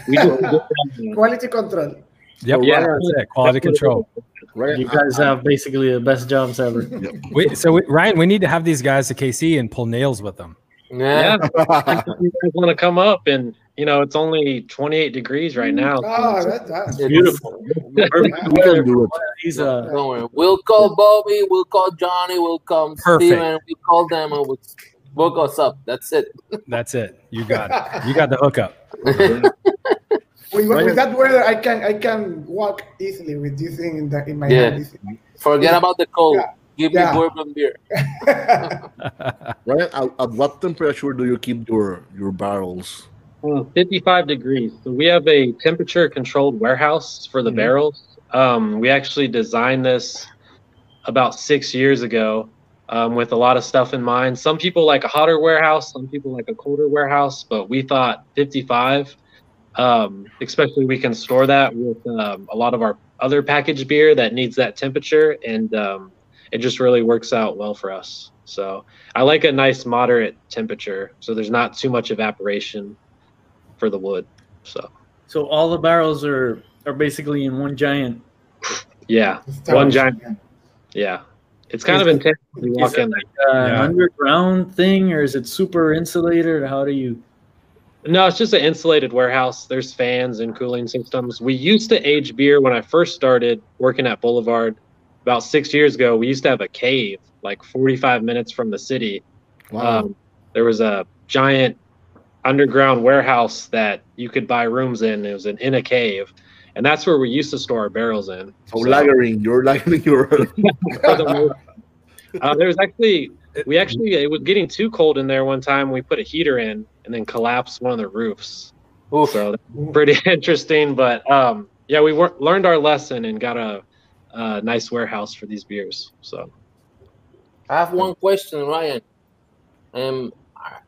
We do, we do have, Quality control. yep, Yeah. that's it. Quality control. Right. You guys have basically the best jobs ever. We, so we, Ryan, we need to have these guys to KC and pull nails with them. Yeah. yeah, you guys want to come up and you know it's only 28 degrees right now. so Oh, it's- that, that's Beautiful. Perfect We can do it. He's uh, Don't worry. We'll call Bobby. We'll call Johnny. We'll call Perfect. Steven. We'll call them and we'll book us up. That's it. That's it. You got it. You got the hookup. with, Ryan- with that weather, I can I can walk easily with this thing in the in my Yeah. hand. Forget about the cold. Yeah. Give Yeah. me bourbon beer. Right. At, at what temperature do you keep your your barrels? Uh, 55 degrees. So we have a temperature controlled warehouse for the Mhm. barrels. Um, we actually designed this about six years ago um, with a lot of stuff in mind. Some people like a hotter warehouse, some people like a colder warehouse, but we thought 55 Um, especially we can store that with um, a lot of our other packaged beer that needs that temperature, and um, it just really works out well for us. So I like a nice moderate temperature, so there's not too much evaporation for the wood. So So all the barrels are are basically in one giant. yeah, one giant. Yeah, it's kind of intense. when You walk Is it in. like uh, an Yeah. underground thing, or is it super insulated? How do you? No, it's just an insulated warehouse. There's fans and cooling systems. We used to age beer when I first started working at Boulevard about six years ago. We used to have a cave like 45 minutes from the city. Wow. Um, there was a giant underground warehouse that you could buy rooms in. It was in, in a cave. And that's where we used to store our barrels in. so lagering, you're lagering your. for uh, there was actually we actually it was getting too cold in there one time. We put a heater in and then collapsed one of the roofs. Oof. So pretty interesting. But um, yeah, we wor- learned our lesson and got a, a nice warehouse for these beers. So I have one question, Ryan. Um, are-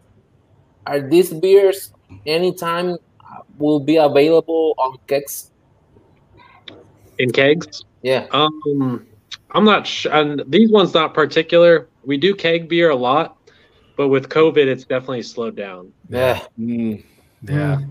are these beers anytime will be available on kegs? In kegs, Yeah. um, I'm not sure. And these ones not particular. We do keg beer a lot, but with COVID, it's definitely slowed down. Yeah. Mm. Yeah.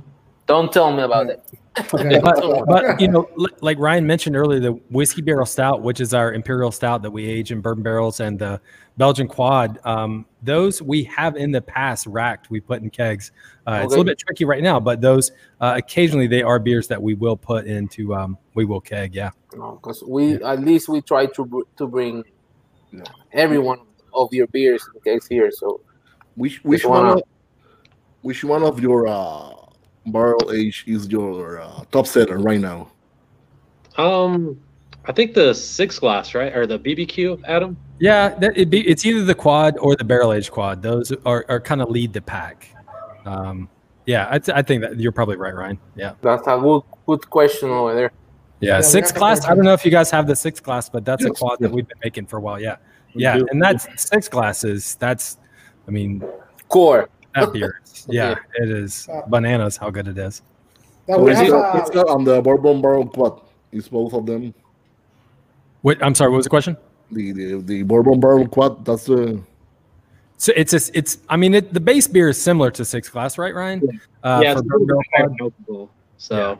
Don't tell me about that. Okay. but, but you know, like Ryan mentioned earlier, the whiskey barrel stout, which is our imperial stout that we age in bourbon barrels, and the Belgian quad, um, those we have in the past racked. We put in kegs. Uh, It's a little bit tricky right now, but those uh, occasionally they are beers that we will put into. Um, we will keg. Yeah. No, because we at least we try to br- to bring every one of your beers in kegs here. So Which which one one? up. Of, which one of your uh, barrel age is your uh, top seller right now? Um, I think the six glass, right, or the BBQ, Adam. Yeah, that, it'd be, it's either the quad or the barrel age quad. Those are, are kind of lead the pack. Um, yeah, I, th- I think that you're probably right, Ryan. Yeah. that's a good good question over there. Yeah, we six have class. I don't know if you guys have the six class, but that's a quad yes. that we've been making for a while. Yeah, We yeah, do. and that's six glasses. That's, I mean, Core. That beer. is- Yeah, Yeah. it is bananas. How good it is. Now, So we it's have, not, uh, it's not on the bourbon barrel quad. It's both of them. Wait, I'm sorry. What was the question? The the, the bourbon barrel quad. That's the So it's a, it's. I mean, it, the base beer is similar to six glass, right, Ryan? Uh, yeah, it's quad. notable. So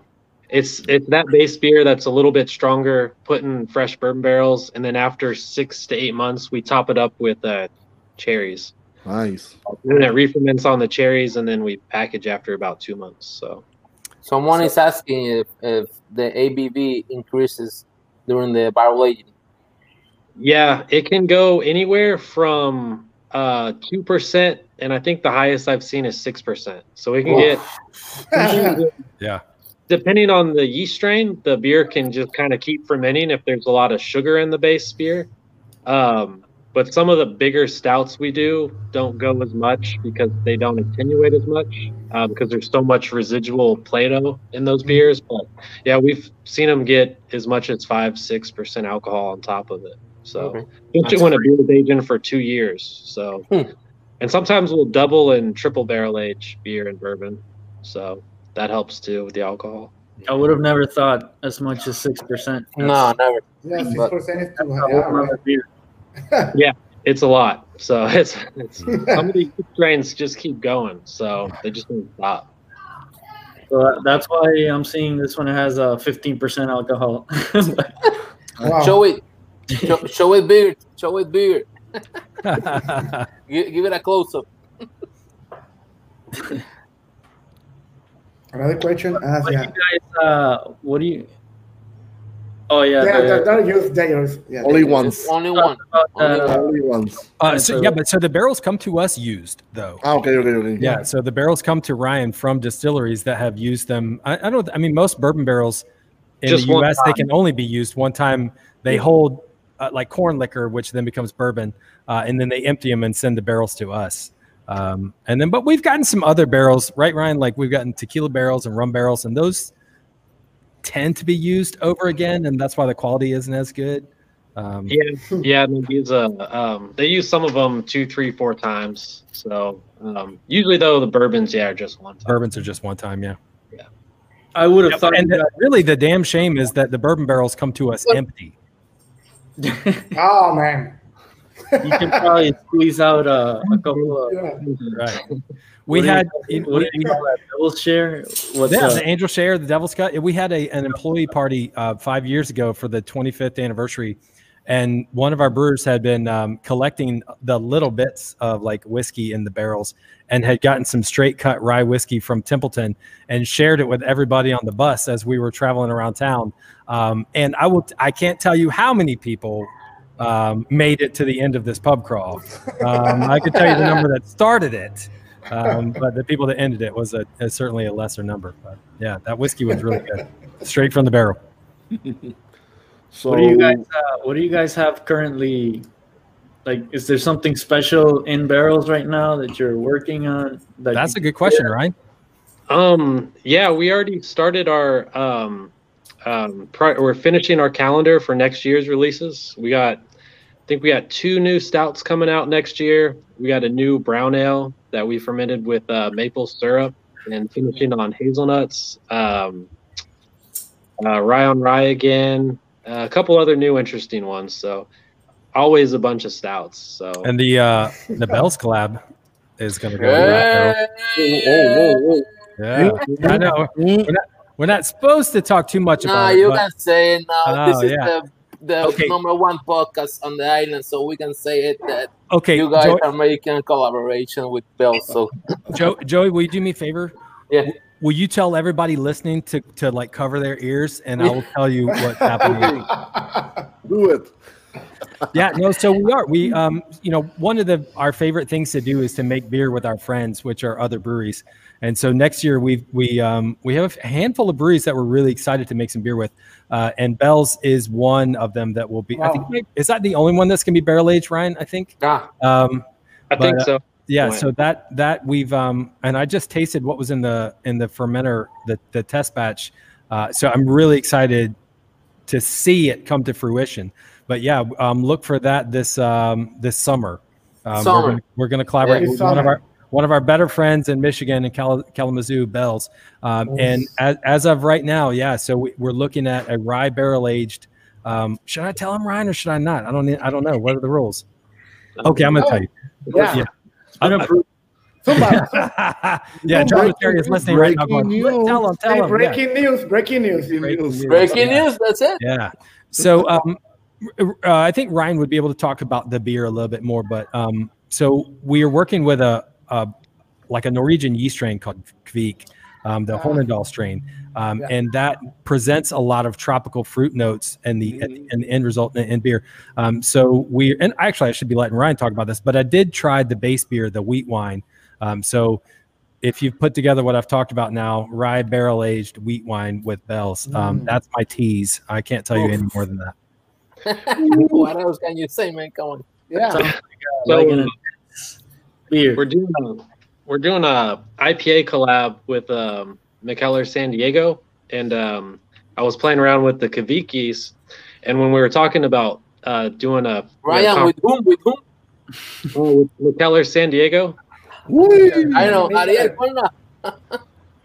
it's it's that base beer that's a little bit stronger, put in fresh bourbon barrels, and then after six to eight months, we top it up with uh, cherries. Nice. And then it re-ferments on the cherries, and then we package after about two months. So Someone is asking if, if the ABV increases during the barrel aging. yeah, it can go anywhere from uh two percent, and I think the highest I've seen is six percent. So we can get Yeah. depending on the yeast strain, the beer can just kind of keep fermenting if there's a lot of sugar in the base beer. Um, but some of the bigger stouts we do don't go as much because they don't attenuate as much uh, because there's so much residual Plato in those beers. But yeah, we've seen them get as much as five, six percent alcohol on top of it. So Okay. especially That's when a beer is aging for two years. So Hmm. and sometimes we'll double and triple barrel age beer and bourbon. So that helps too with the alcohol. I would have never thought as much as six percent. No, never. yeah, six percent is too high. Yeah, It's a lot. So it's, it's some of these strains just keep going. So they just don't stop. So that's why I'm seeing this one has a 15% alcohol. Wow. Show it. Show, show it beer. Show it beer. Give, give it a close up. Another question? Uh, what do you guys? Uh, what do you? Oh yeah. Yeah, the- they're, they're used, they're used. Yeah, Only they're once. Only one. about, Only uh. Only once. Uh, so yeah, but so the barrels come to us used though. Ah, okay, okay, okay. Yeah, so the barrels come to Ryan from distilleries that have used them. I, I don't. I mean, most bourbon barrels in Just the one U.S. they can only be used one time. They hold uh, like corn liquor, which then becomes bourbon, uh, and then they empty them and send the barrels to us. Um, and then, but we've gotten some other barrels, right, Ryan? Like we've gotten tequila barrels and rum barrels, and those tend to be used over again, and that's why the quality isn't as good. Um, Yeah, yeah. They use uh, um, they use some of them two, three, four times. So um, usually though the bourbons, yeah, are just one time. Bourbons are just one time, yeah. Yeah. I would have thought. And you the- really, the damn shame is that the bourbon barrels come to us empty. Oh man. Guys- you can probably squeeze out uh, a couple of. Yeah. Right. We What do you- had What do you call share? What's yeah, uh, the Angel Share, the Devil's Cut. We had a, an employee party uh, five years ago for the 25th anniversary, and one of our brewers had been um, collecting the little bits of like whiskey in the barrels, and had gotten some straight cut rye whiskey from Templeton, and shared it with everybody on the bus as we were traveling around town. Um, and I will, I can't tell you how many people um, made it to the end of this pub crawl. Um, I could tell you the number that started it. Um, but the people that ended it was a, is certainly a lesser number. But yeah, that whiskey was really good, straight from the barrel. So What do you guys? Uh, what do you guys have currently? Like, is there something special in barrels right now that you're working on? That That's a good question, right? Um, yeah, we already started our um, um, pri- we're finishing our calendar for next year's releases. We got, I think we got two new stouts coming out next year. We got a new brown ale that we fermented with uh, maple syrup and finishing on hazelnuts. Um, uh, rye on rye again. Uh, a couple other new interesting ones. So always a bunch of stouts. So And the uh, the Bells collab is going to go. in that Hey. Oh, whoa, whoa. Yeah, I know. We're not, we're not supposed to talk too much Nah, about you it. can say it now. Oh, this is yeah. the the Okay. number one podcast on the island, so we can say it that okay, you guys Jo- are making a collaboration with Bell. So Jo- Joey, will you do me a favor? Yeah. Will you tell everybody listening to to like cover their ears, and I will tell you what's happening. Do it. yeah no so we are we um you know one of the our favorite things to do is to make beer with our friends which are other breweries and so next year we we um we have a handful of breweries that we're really excited to make some beer with uh and bell's is one of them that will be i think is that the only one that's gonna be barrel aged ryan i think? Ah, um I think but, uh, so. yeah Right. so that that we've um and i just tasted what was in the in the fermenter the the test batch. Uh so i'm really excited to see it come to fruition. But yeah um look for that this um this summer. Um, Summer. We're, gonna, we're gonna collaborate Yeah, with one of our one of our better friends in michigan and Kal- kalamazoo bells um, and as, as of right now yeah so we, we're looking at a rye barrel aged um should i tell him ryan or should i not i don't need- i don't know what are the rules okay i'm gonna tell you Yeah. Yeah. Been approved. Zumba. yeah, John Terry is listening right now. Going, Breaking news. tell him, tell Hey, him. Yeah. breaking news! Breaking news! News. breaking news. That's it. Yeah. So um, uh, I think Ryan would be able to talk about the beer a little bit more, but um, so we are working with a, a like a Norwegian yeast strain called Kveik, um, the Ah. Hornindal strain, um, Yeah. and that presents a lot of tropical fruit notes and the and, and the end result in, in beer. Um, so we and actually I should be letting Ryan talk about this, but I did try the base beer, the wheat wine. Um, so if you've put together what I've talked about now, rye barrel aged wheat wine with bells, um, Mm. that's my tease. I can't tell you any more than that. what else can you say, man? Come on. Yeah. So like an beer. we're doing a, we're doing a IPA collab with um, Mikkeller San Diego, and um, I was playing around with the Kveik yeast, and when we were talking about uh, doing a Ryan, com- with whom? With whom? oh, with Mikkeller San Diego, Uy. I know. Ariel, ponla.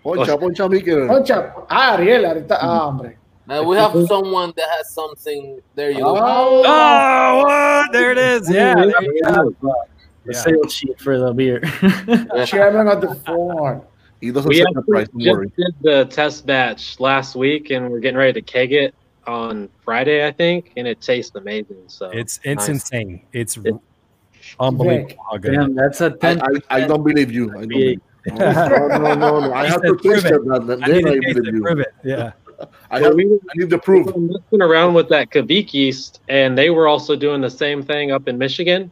Poncha, poncha, Mikel. Concha. Ah, Ariel. Ahorita. Ah, hombre. Uh, we have someone that has something. There you go. Oh, Oh, what? there it is. Yeah. There you go. the Yeah. sales sheet for the beer. chairman of the board. He doesn't we price, actually don't worry. just did the test batch last week, and we're getting ready to keg it on Friday, I think, and it tastes amazing. So It's it's Nice. insane. It's unbelievable how. Damn, that's a I, ten. I, I don't believe you. I don't believe No, no, no, no. I have to "Prove taste it." it. Then, I need I to believe you. prove it. Yeah. I, So have, we I need the we proof. were messing around with that Kveik yeast, and they were also doing the same thing up in Michigan.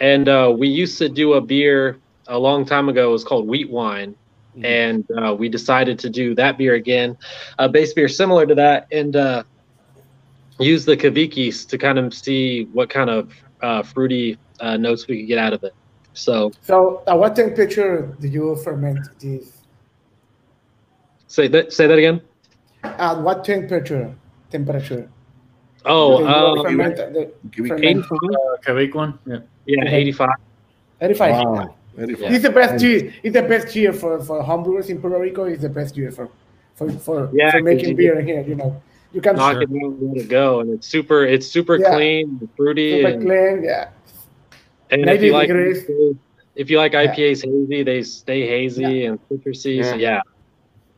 And uh, we used to do a beer a long time ago. It was called Wheat Wine, Mhm. and uh, we decided to do that beer again, a base beer similar to that, and uh, use the Kavikis to kind of see what kind of uh, fruity uh, notes we could get out of it. So So, at what temperature do you ferment this? say that. Say that again. At what temperature? Temperature. Oh, do you uh, the Give me Uh, Quebec one. Yeah. yeah, eighty-five. 85. Wow. Very Yeah. It's the best year. It's the best year for for homebrewers in Puerto Rico. It's the best year for for for, Yeah, for 'cause making you beer here. You know, you can Knock Sure. it down, let it go, and it's super. It's super Yeah. clean, and fruity, super and, clean. Yeah, and if you like degrees. if you like Yeah. IPAs hazy, they stay hazy and citrusy. So Yeah. yeah,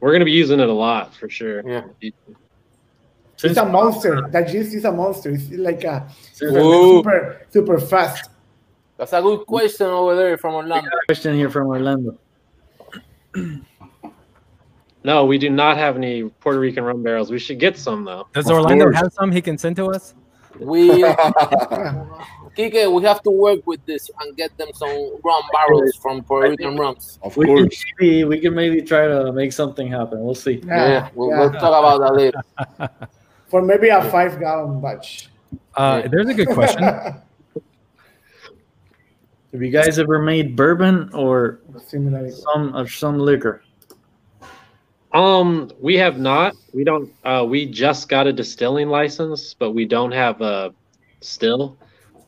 we're gonna be using it a lot for sure. Yeah. It's a monster. That juice is a monster. It's like a Since super super fast. That's a good question over there from Orlando. question here from Orlando. No, we do not have any Puerto Rican rum barrels. We should get some though. Does Orlando have some he can send to us? We, Kike, we have to work with this and get them some rum barrels from Puerto Rican rums. of We can, course. maybe, we can maybe try to make something happen. We'll see. Yeah, we'll, yeah. we'll talk about that later. For maybe a five gallon batch. Uh, there's a good question. Have you guys ever made bourbon or some or some liquor? Um, we have not. We don't. Uh, we just got a distilling license, but we don't have a still.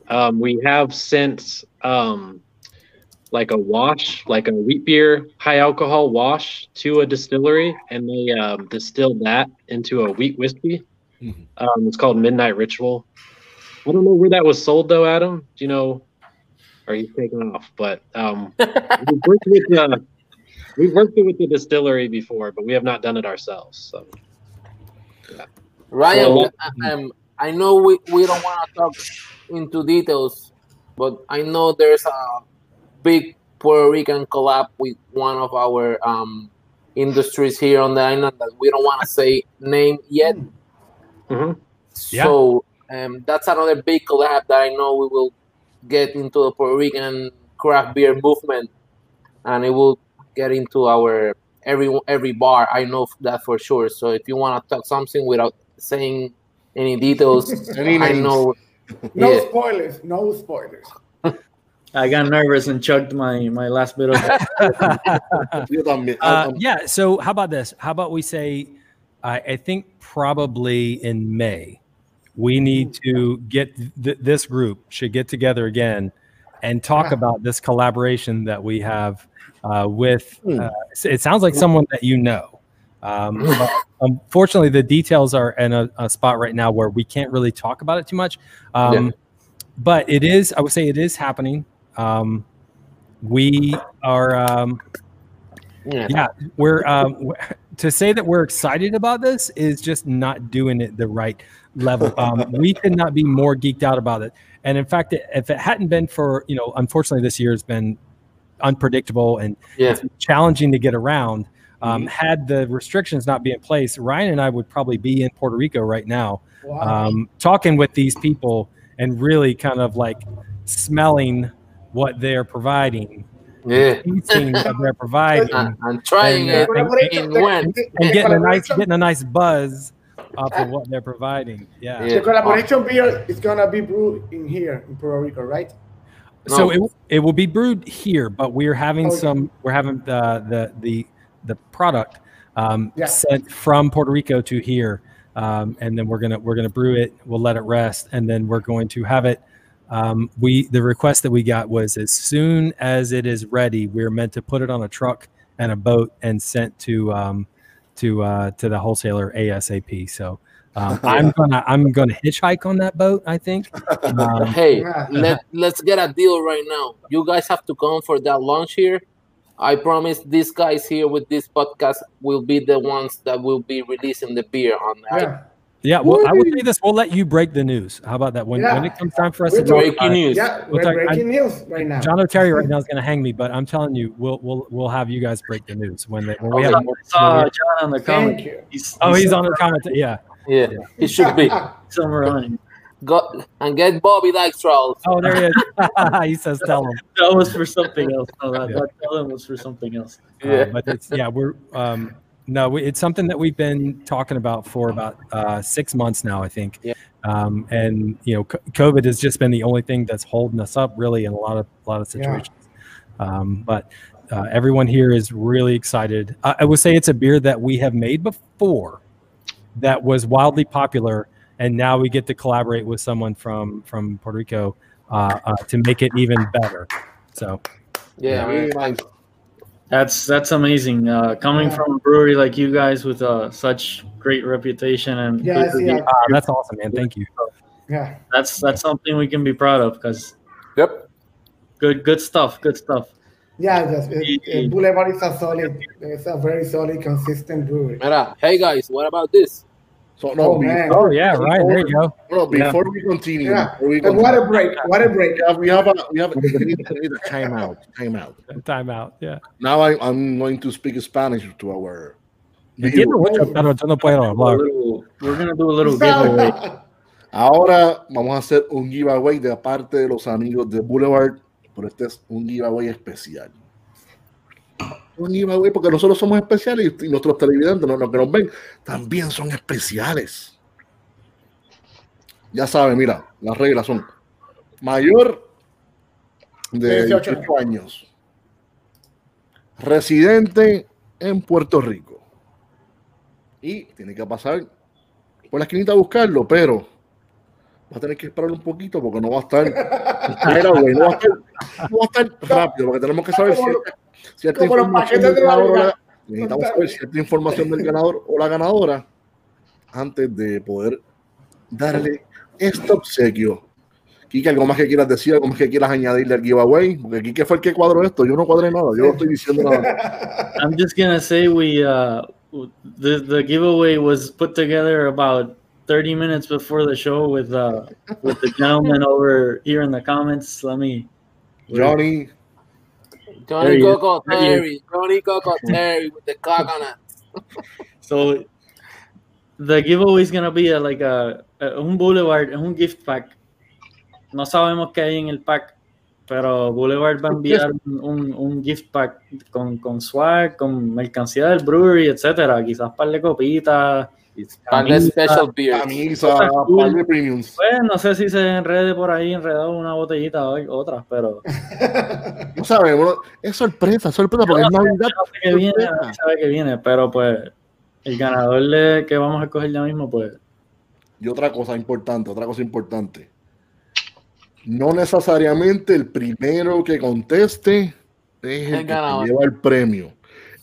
Um, we have since um, like a wash, like a wheat beer high alcohol wash to a distillery, and they um, distilled that into a wheat whiskey. Mhm. Um, it's called Midnight Ritual. I don't know where that was sold though, Adam. Do you know? Are you taking off, but um, we've worked with the we've worked with the distillery before, but we have not done it ourselves. So Ryan, Well- um, I know we, we don't want to talk into details, but I know there's a big Puerto Rican collab with one of our um, industries here on the island that we don't want to say name yet. Mhm. Yeah. So um, that's another big collab that I know we will get into the Puerto Rican craft beer movement, and it will get into our every every bar. I know that for sure. So if you want to talk something without saying any details, Any I know. No Yeah. spoilers. No spoilers. I got nervous and chugged my my last bit of. Uh, Um, yeah. So how about this? How about we say, I, I think probably in May, we need to get th- this group should get together again and talk Yeah. about this collaboration that we have uh, with. Hmm. Uh, it sounds like someone that you know. Um, unfortunately, the details are in a, a spot right now where we can't really talk about it too much. Um, But it is, I would say, it is happening. Um, we are. Um, Yeah. yeah we're um to say that we're excited about this is just not doing it the right level um we could not be more geeked out about it and in fact if it hadn't been for you know unfortunately this year has been unpredictable and Yeah. challenging to get around um, had the restrictions not be in place ryan and i would probably be in puerto rico right now Wow. um, talking with these people and really kind of like smelling what they're providing Yeah. tasting what they're providing And, and trying And, uh, it Collaboration- in when. and getting a nice getting a nice buzz off of what they're providing. Yeah. Yeah. The collaboration beer is gonna be brewed in here in Puerto Rico, right? So it, it will be brewed here, but we're having Oh, some we're having the the the the product um, Yeah. sent from Puerto Rico to here, um, and then we're gonna we're gonna brew it. We'll let it rest, and then we're going to have it. Um, we the request that we got was as soon as it is ready, we're meant to put it on a truck and a boat and sent to um, to uh, to the wholesaler ASAP. So. Um, I'm gonna I'm gonna hitchhike on that boat. I think. Um, Hey, let let's get a deal right now. You guys have to come for that launch here. I promise these guys here with this podcast will be the ones that will be releasing the beer on that. Yeah. Yeah, well, I would say this. We'll let you break the news. How about that? When, when it comes time for us We're to talk Breaking about news. Yeah, We'll we're talk- breaking news right now. John O'Terry right now is going to hang me, but I'm telling you, we'll we'll we'll have you guys break the news when they, when we have. I saw John on the comment. Thank you. He's, Oh, he's on the comment. Yeah. Yeah, he should be. somewhere on it. Go and get Bobby Dykstra. Oh, there he is. he says, "Tell him." That was for something else. No, that, Yeah. that tell him was for something else. Uh, Yeah. but it's yeah, we're um, no, we, it's something that we've been talking about for about uh, six months now, I think. Yeah. Um, and you know, COVID has just been the only thing that's holding us up, really, in a lot of a lot of Yeah. situations. Um, but uh, everyone here is really excited. I, I would say it's a beer that we have made before, that was wildly popular, and now we get to collaborate with someone from from Puerto Rico uh, uh, to make it even better. So Yeah, Very man. nice. That's that's amazing. Uh, coming Yeah. from a brewery like you guys with uh, such great reputation and Yeah, good sí, reviews, Ah, that's awesome, man. Thank you. Yeah. that's that's something we can be proud of because Yep. good good stuff, good stuff. Yeah, just, it, it- Boulevard is a solid, it's a very solid, consistent brewery. Mira, hey guys, what about this? So, no, Oh, be- man. Oh yeah, Ryan. There you go. no, before we continue, Yeah. before we And what a break! What a break! we have, we have a we have a, we need, we need a timeout. Timeout. Timeout. Yeah. Now I, I'm going to speak Spanish to our. Entiendo mucho, pero yo no puedo A hablar. little- we're gonna do a little giveaway. Ahora vamos a hacer un giveaway de parte de los amigos de Boulevard, pero este es un giveaway especial. Un giveaway porque nosotros somos especiales y nuestros televidentes, los los que nos ven, también son especiales. Ya saben, mira, las reglas son mayor de 18 18 años, residente en Puerto Rico. Y tiene que pasar por la esquinita a buscarlo, pero va a tener que esperar un poquito porque no va a estar, no va a estar, no va a estar rápido porque tenemos que saber cierta, cierta información del ganador la- necesitamos saber cierta información del ganador o la ganadora antes de poder darle este obsequio. Kike, ¿algo más que quieras decir? ¿Algo más que quieras añadirle al giveaway? Porque Kike fue el que cuadró esto. Yo no cuadré nada. Yo no estoy diciendo nada. I'm just gonna say we uh, the the giveaway was put together about 30 minutes before the show with uh, with the gentleman over here in the comments. Let me. Johnny, Johnny. Coco. Terry, Johnny Coco Terry with the coconut. So the giveaway is gonna be a, like a, a- un Boulevard, es un gift pack. No sabemos qué hay en el pack, pero Boulevard va a enviar un, un- un gift pack con, con swag, con mercancía del brewery, etcétera. Quizás par de copitas. Camisa. special beer. camisa, par de premiums. Pues no sé si se enrede por ahí enredado una botellita o otras, pero No sabemos. Es sorpresa, sorpresa, porque es no sé, Navidad. no sé qué viene, no sabe qué viene, pero pues el ganador de, que vamos a escoger ya mismo, pues Y otra cosa importante, otra cosa importante. No necesariamente el primero que conteste es el, El que lleva el premio.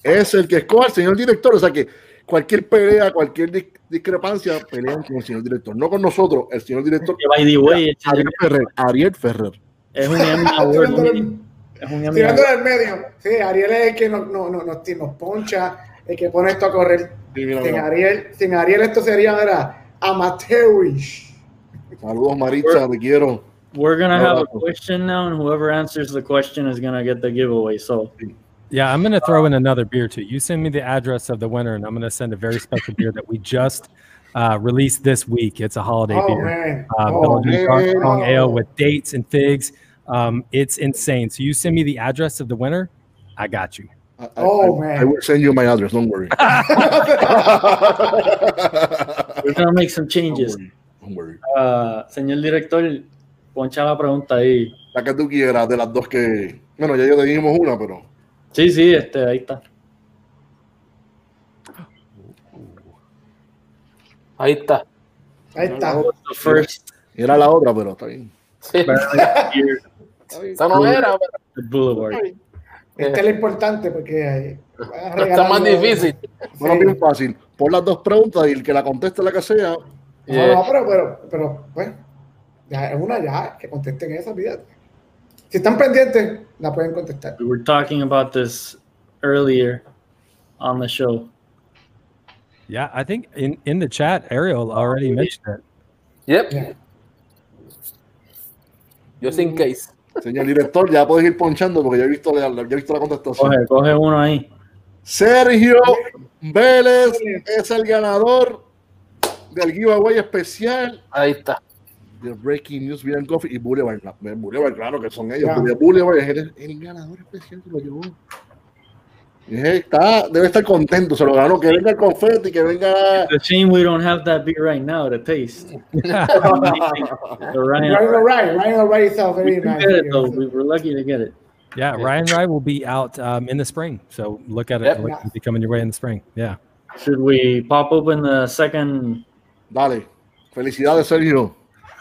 Es el que escoge el señor director. O sea que cualquier pelea, cualquier dis- discrepancia, pelean con el señor director. No con nosotros, el señor director. que by the way, es, Ariel Ferrer. Ariel Ferrer. es un winning- es un medio. Sí, Ariel es el que nos, nos, nos, nos, nos poncha, el que pone esto a correr. Sí, mira, Sin mira. Ariel, sin Ariel esto sería, era amateurish. Saludos, Maritza, te quiero. We're gonna have a No. question now, and whoever answers the question is gonna get the giveaway. So Yeah, I'm gonna throw in another beer too. You send me the address of the winner, and I'm gonna send a very special beer that we just uh, released this week. It's a holiday Oh, beer. man. Uh, Oh, man. strong ale with dates and figs. Um, it's insane. So you send me the address of the winner, I got you. I, I- Oh, I- man. I will send you my address, don't worry. we're gonna make some Don't changes. worry, don't worry. Uh, señor director, poncha la pregunta ahí. La que tú quieras, de las dos que. Bueno, ya yo te dijimos una, pero. Sí, sí, este, ahí está. Ahí está. Ahí está. The first Era la otra, pero está bien. Sí. Esa no era, pero the Boulevard. Este es lo importante porque eh, está más difícil. Bueno, Sí. bien fácil. Pon las dos preguntas y el que la conteste la que sea. No, no, pero, pero, pero, pues, ya es una ya, que contesten esa, olvídate. Si están pendientes, la pueden contestar. We were talking about this earlier on the show. Yeah, I think in, in the chat, Ariel already mentioned it. Yep. Yeah. Just in case. Señor director, ya puedes ir ponchando porque ya he visto la, ya he visto la contestación. Coge, coge uno ahí. Sergio Vélez es el ganador del giveaway especial Ahí está. De Breaking News Beer and Coffee y Boulevard. Boulevard, claro que son ellos. Ya. porque Boulevard es el, el ganador especial que lo llevó. Y es- Está, debe estar contento, se lo ganó. Que venga el confeti, que venga. It's a shame we don't have that beer right now to taste. The Ryan, Ryan O'Reilly, Ryan O'Reilly is we very nice. get it though. We were lucky to get it. Yeah, Rye on Rye will be out um, in the spring. So look at it. Yep. It'll be coming your way in the spring. Yeah. Should we pop open the second? Dale. Felicidades, Sergio.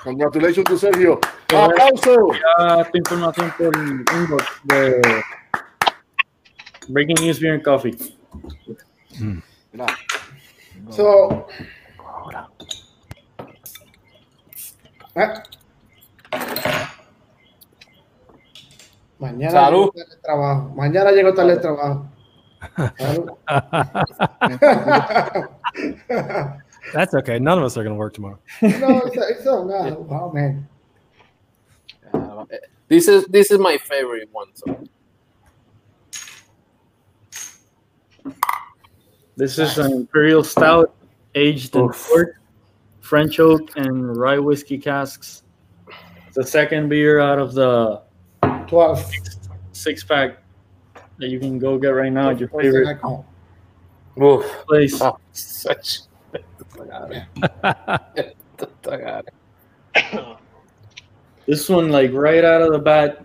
Congratulations to Sergio. ¡Aplauso! Ya esta información por inbox de Breaking news beer and coffee. Mira. So, ah. Mañana Salud. llego tarde al trabajo. Mañana llego tarde al trabajo. Salud. That's okay. None of us are going to work tomorrow. no, it's, it's all no. Wow, man. Uh, this is this is my favorite one. So This is an imperial stout aged in Oof. port, French oak, and rye whiskey casks. The second beer out of the 12. six pack that you can go get right now at your favorite Oof. place. Oh, such. This one, like right out of the bat,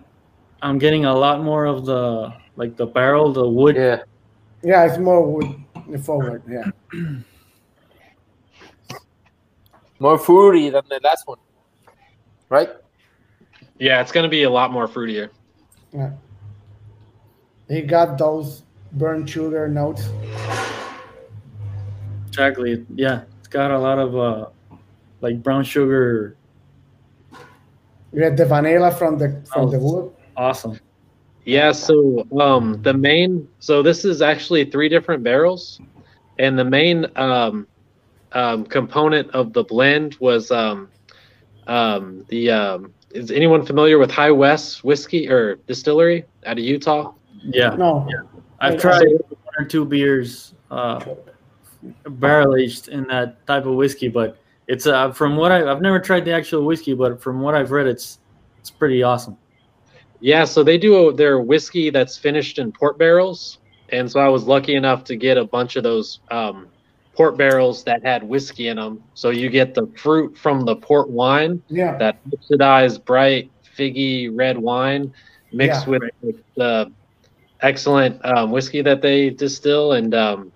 I'm getting a lot more of the like the barrel, the wood. yeah. Yeah, it's more wood forward. Yeah. More fruity than the last one. Right? Yeah, it's gonna be a lot more fruitier. yeah. He got those burnt sugar notes. Exactly. Yeah, it's got a lot of uh, like brown sugar. You get the vanilla from the from the Oh. wood. Awesome. Yeah, so um the main so this is actually three different barrels and the main um um component of the blend was um um the um is anyone familiar with High West whiskey or distillery out of Utah? Yeah, No. I've tried one or two beers uh, barrel aged in that type of whiskey, but it's uh, from what I, I've never tried the actual whiskey, but from what I've read, it's it's pretty awesome. Yeah, so they do a, their whiskey that's finished in port barrels, and so I was lucky enough to get a bunch of those um, port barrels that had whiskey in them. So you get the fruit from the port wine, Yeah. that oxidized, bright, figgy red wine mixed Yeah. with the excellent um, whiskey that they distill, and um,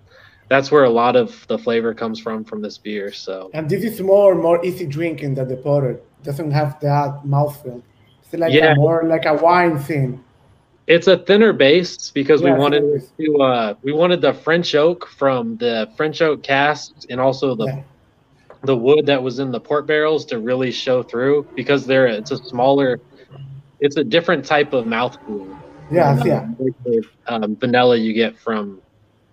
that's where a lot of the flavor comes from from this beer. So And this is more more easy drinking than the porter. Doesn't have that mouthfeel. It's like Yeah. a more like a wine thing. It's a thinner base because Yeah, we wanted to uh, we wanted the French oak from the French oak casks and also the Yeah. the wood that was in the port barrels to really show through because they're it's a smaller it's a different type of mouthfeel. Yeah, than, yeah. um, um, vanilla you get from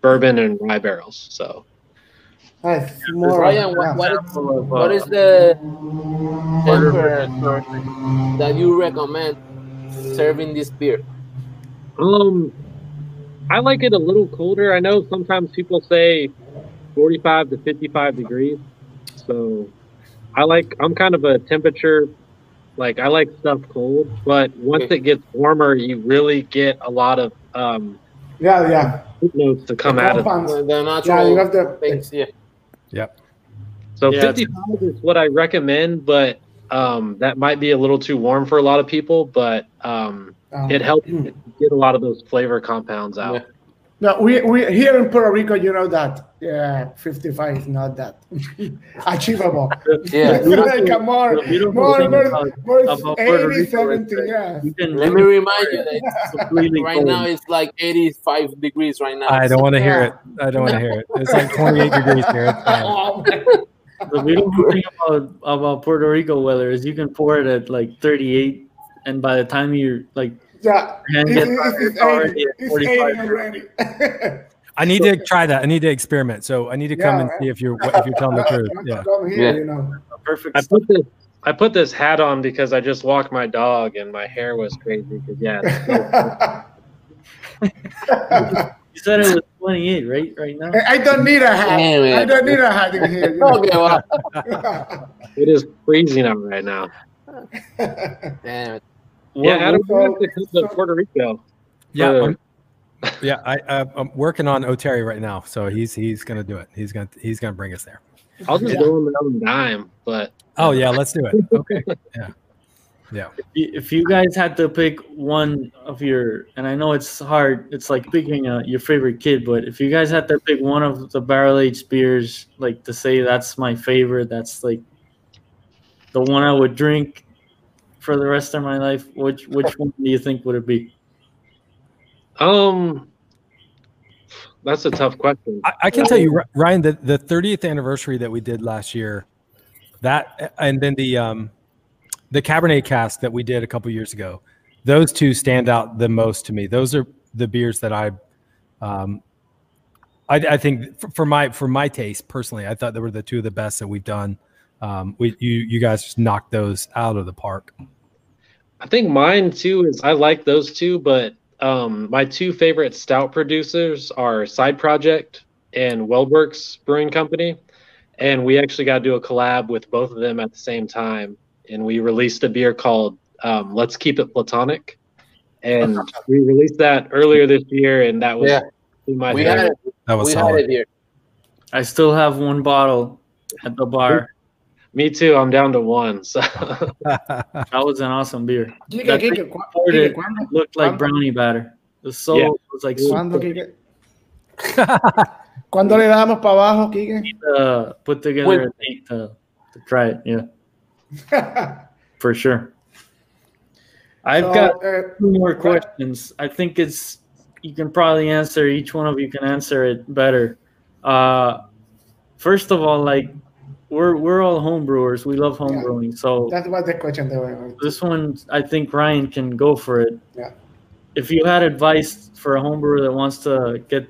bourbon and rye barrels. So Nice. More, Ryan, yeah. what, what, is, Example of, uh, what is the temperature that you recommend serving this beer? um I like it a little colder. I know sometimes people say 45 to 55 degrees. So I like I'm kind of a temperature like I like stuff cold, but once Okay. it gets warmer, you really get a lot of um yeah, yeah. fruit notes to come out of it. compounds. The, the Yeah, you have the things, yeah. So Yeah, 55 is what I recommend, but um that might be a little too warm for a lot of people, but um um, it helps mm. get a lot of those flavor compounds out. Yeah. No, we, we here in Puerto Rico, you know that yeah, 55 is not that achievable. Yeah. It's like a more, more, more, about- more Puerto 80, Rico is 70, yeah. Let me remind you that right cold. now it's like 85 degrees right now. I don't want to hear it. I don't want to hear it. It's like 28 degrees here. It's fine. Oh, The beautiful thing about about Puerto Rico weather is you can pour it at like 38, and by the time you're like yeah, hand it's, it's, hot, it's, it's already at 45. I need to try that. I need to experiment. So I need to come Yeah, and see if you're if you're telling the truth. Yeah. Here, Yeah. you know. perfect. I put this I put this hat on because I just walked my dog and my hair was crazy because yeah, You said it was 28, right? Right now. I don't need a hat. Damn it. I don't need a hat in here. You know? Okay, well, it is freezing out right now. damn it. Yeah, Adam, so- we have to Puerto Rico. Yeah. I'm, yeah. I, I I'm working on Oteri right now, so he's he's gonna do it. He's gonna he's gonna bring us there. I'll just Yeah. go on my own dime, but Oh yeah, let's do it. Okay. Yeah. Yeah. If you guys had to pick one of your, and I know it's hard, it's like picking a, your favorite kid, but if you guys had to pick one of the barrel aged beers, like to say that's my favorite, that's like the one I would drink for the rest of my life, which which one do you think would it be? um, that's a tough question. I, I can tell you, Ryan, the, the 30th anniversary that we did last year, that and then the um, the Cabernet cask that we did a couple years ago, those two stand out the most to me. Those are the beers that I, um, I, I think for, for my for my taste personally, I thought they were the two of the best that we've done. Um, we you you guys just knocked those out of the park. I think mine too is I like those two, but um, my two favorite stout producers are Side Project and WeldWerks Brewing Company, and we actually got to do a collab with both of them at the same time, and we released a beer called um, Let's Keep It Platonic, and we released that earlier this year, and that was Yeah. my We had favorite. it. That was We had solid. it here. I still have one bottle at the bar. Me too. I'm down to one. So That was an awesome beer. Quique, That Quique, thing cu- poured Quique, it, ¿cuándo, looked like ¿Cuándo? brownie batter. The soul Yeah. was like ¿cuándo, super Quique? ¿Cuándo le damos para abajo, Quique? uh, put together a date to, to try it. Yeah, for sure. I've So, got uh, two more questions. I think it's you can probably answer each one of you can answer it better. Uh, first of all, like we're we're all homebrewers. We love home Yeah. brewing. So that was the question they were. this one, I think Ryan can go for it. Yeah. If you had advice for a homebrewer that wants to get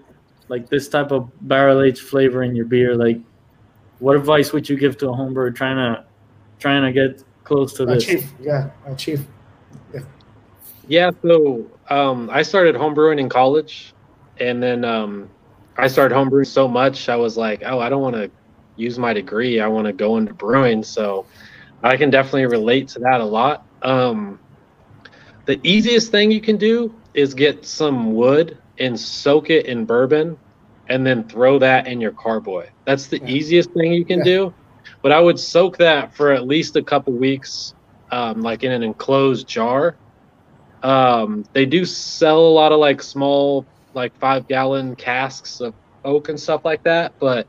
like this type of barrel aged flavor in your beer, like what advice would you give to a homebrewer trying to trying to get close to this? Achieve, yeah, achieve. Yeah, so um, I started homebrewing in college, and then um, I started homebrewing so much I was like, oh, I don't want to use my degree. I want to go into brewing. So I can definitely relate to that a lot. Um, the easiest thing you can do is get some wood and soak it in bourbon, and then throw that in your carboy. That's the Yeah. easiest thing you can Yeah. do. But I would soak that for at least a couple weeks, um, like in an enclosed jar um, they do sell a lot of like small, like five gallon casks of oak and stuff like that, but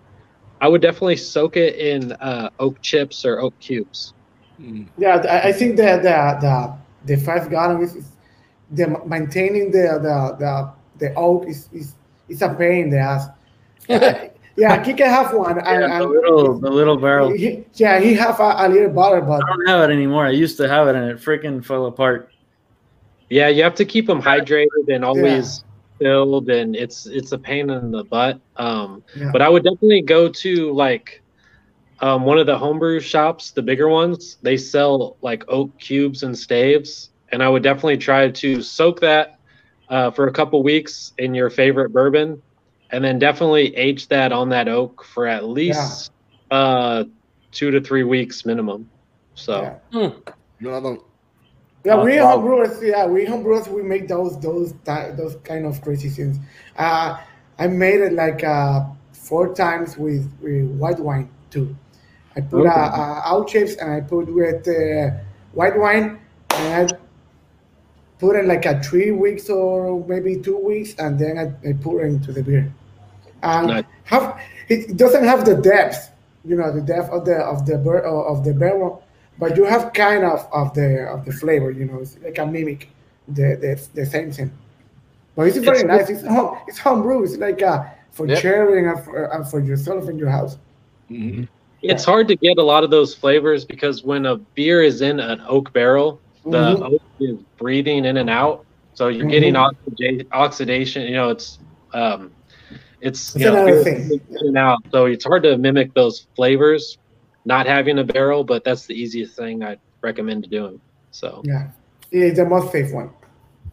I would definitely soak it in uh, oak chips or oak cubes. Yeah, I, I think that the the, the five gallon is, is the maintaining the the the, the oak is, is is a pain in the ass. yeah, he can have one. And, Yeah, the and little the little barrel. he, yeah, he have a, a little bottle, but I don't have it anymore. I used to have it and it freaking fell apart. Yeah, you have to keep them hydrated and always filled, and it's it's a pain in the butt. Um, Yeah. But I would definitely go to like um, one of the homebrew shops, the bigger ones. They sell like oak cubes and staves, and I would definitely try to soak that uh, for a couple weeks in your favorite bourbon, and then definitely age that on that oak for at least uh, two to three weeks minimum. So. yeah. No, no. Yeah, Uh, we wow. homebrewers, yeah, we homebrewers, we make those those those kind of crazy things. Uh, I made it like uh, four times with, with white wine too. I put Okay. uh, uh, out chips and I put with uh, white wine and I put it like a three weeks or maybe two weeks and then I, I put it into the beer. And Nice. have it doesn't have the depth, you know, the depth of the of the of the barrel, but you have kind of of the of the flavor, you know, it's like a mimic the the, the same thing. But it's very It's- nice. It's home it's homebrew. It's like uh, for Yep. sharing and for, and for yourself in your house. Mhm. It's hard to get a lot of those flavors because when a beer is in an oak barrel, the Mhm. oak is breathing in and out, so you're getting oxida- oxidation. You know, it's um, it's, It's you know, thing. in and out, so it's hard to mimic those flavors. Not having a barrel, but that's the easiest thing I'd recommend doing. So Yeah, it's the most safe one.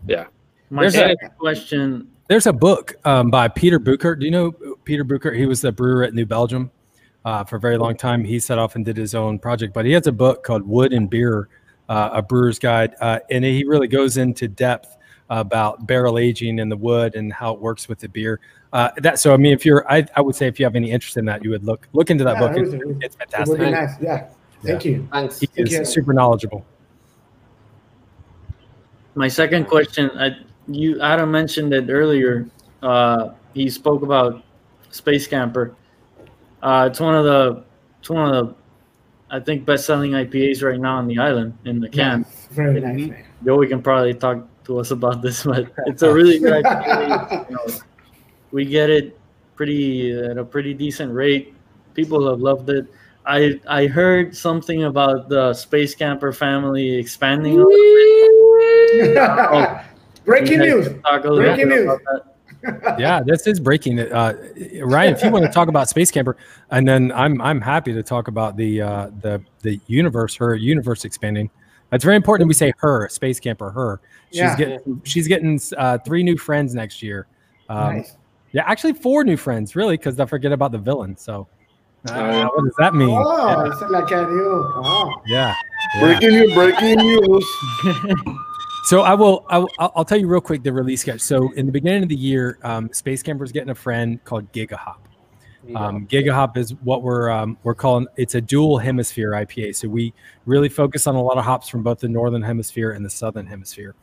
Yeah. My There's a- question. There's a book um, by Peter Bouckaert. Do you know Peter Bouckaert? He was the brewer at New Belgium uh, for a very long time. He set off and did his own project, but he has a book called Wood and Beer, uh, a brewer's guide, uh, and he really goes into depth about barrel aging and the wood and how it works with the beer. Uh, that so I mean, if you're, I, I would say if you have any interest in that, you would look look into that Yeah, book. it It's, would- it would- it's It be fantastic. nice. Yeah, thank you. Thanks. He Thank is you. super knowledgeable. My second question, I, you Adam mentioned it earlier. Uh, he spoke about Space Camper. Uh, it's one of the, it's one of the, I think best-selling IPAs right now on the island in the can. Yes, very nice. man. Joey can probably talk to us about this, but it's a really good IPA. You know, we get it pretty at a pretty decent rate. People have loved it. I I heard something about the Space Camper family expanding. a little bit. Breaking news. can talk a little Breaking news. that. yeah, this is breaking. Uh, Ryan, if you want to talk about Space Camper, and then I'm I'm happy to talk about the uh, the the universe, her universe expanding. It's very important that we say her Space Camper, her. She's Yeah. getting she's getting uh, three new friends next year. Um, Nice. Yeah, actually four new friends, really, because I forget about the villain. So, uh, yeah. what does that mean? Oh, it's like a new. Oh. Yeah. yeah. Breaking news, breaking news. So I will, I will. I'll I'll tell you real quick the release sketch. So in the beginning of the year, um, Space Camper's getting a friend called GigaHop. Um, GigaHop is what we're um, we're calling. It's a dual hemisphere IPA. So we really focus on a lot of hops from both the northern hemisphere and the southern hemisphere.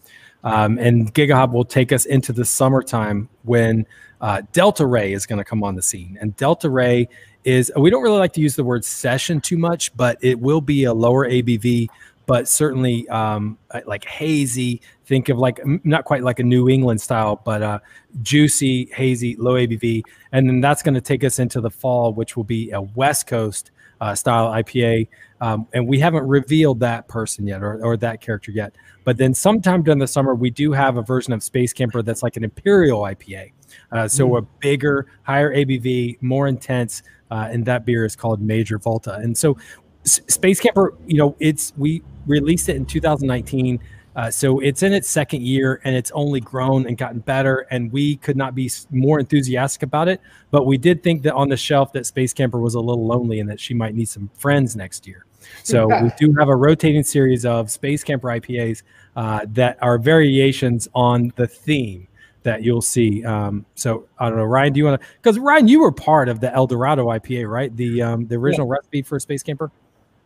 Um, and GigaHop will take us into the summertime when uh, Delta Ray is going to come on the scene. And Delta Ray is we don't really like to use the word session too much, but it will be a lower ABV, but certainly um, like hazy. Think of like not quite like a New England style, but uh, juicy, hazy, low ABV, and then that's going to take us into the fall, which will be a West Coast uh, style IPA. Um, and we haven't revealed that person yet or, or that character yet. But then sometime during the summer, we do have a version of Space Camper that's like an Imperial IPA. Uh, so a bigger, higher ABV, more intense, uh, and that beer is called Major Volta. And so S- Space Camper, you know, it's we released it in 2019. Uh, so it's in its second year and it's only grown and gotten better. And we could not be more enthusiastic about it. But we did think that on the shelf that Space Camper was a little lonely and that she might need some friends next year. So we do have a rotating series of Space Camper IPAs uh, that are variations on the theme that you'll see. Um, so I don't know, Ryan, do you want to? Because Ryan, you were part of the El Dorado IPA, right? The um, the original recipe for Space Camper.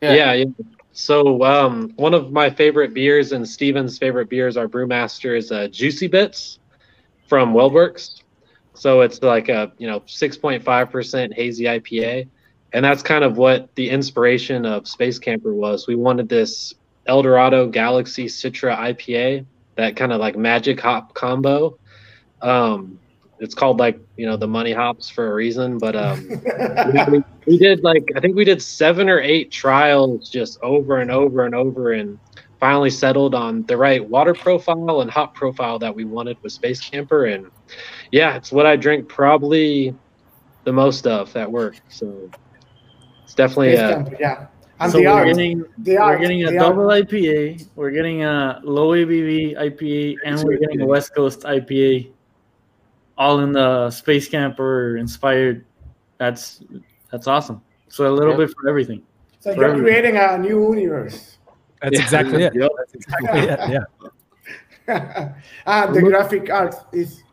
Yeah. Yeah. yeah, So um, one of my favorite beers and Steven's favorite beers, our brewmaster, is uh, Juicy Bits from WeldWerks. So it's like a you know 6.5% hazy IPA, and that's kind of what the inspiration of Space Camper was. We wanted this El Dorado Galaxy Citra IPA, that kind of like magic hop combo. Um, it's called like you know the money hops for a reason, but um, we, we- did like I think we did seven or eight trials just over and over and over, and finally settled on the right water profile and hop profile that we wanted with Space Camper. And yeah, it's what I drink probably the most of at work. So it's definitely Space uh, Camper, yeah. And so the we're art. getting The we're getting a the double art. IPA, we're getting a low ABV IPA, and we're getting a West Coast IPA, all in the Space Camper inspired. That's that's awesome. So a little Yeah. bit for everything. So for you're everything. creating a new universe. That's Yeah. exactly it. Yep. That's exactly it. Yeah. and the graphic art is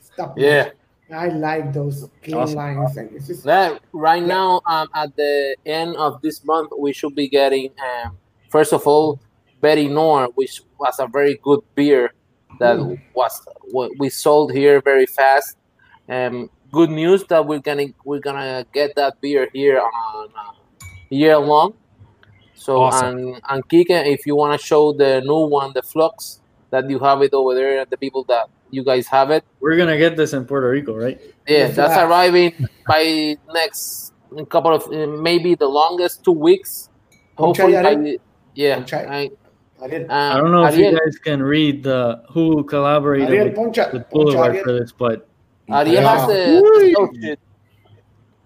stop. Yeah. I like those clean Awesome. lines. And it's just, That right now, um, at the end of this month, we should be getting, um, first of all, Berry Noir, which was a very good beer that Mm. was what we sold here very fast. Um, good news that we're gonna we're gonna get that beer here on uh, year long. So Awesome. and and Kike, if you want to show the new one, the Flux, that you have it over there, and the people that you guys have it. We're gonna get this in Puerto Rico, right? Yeah, that's yeah. arriving by next couple of maybe the longest two weeks. Poncha Hopefully, ya by yeah. Poncha. I, I did. uh, I don't know if you guys can read the who collaborated Ariel with, Poncha. with Poncha Boulevard Ariel. for this, but Ariel Yeah. has the, Woo! the.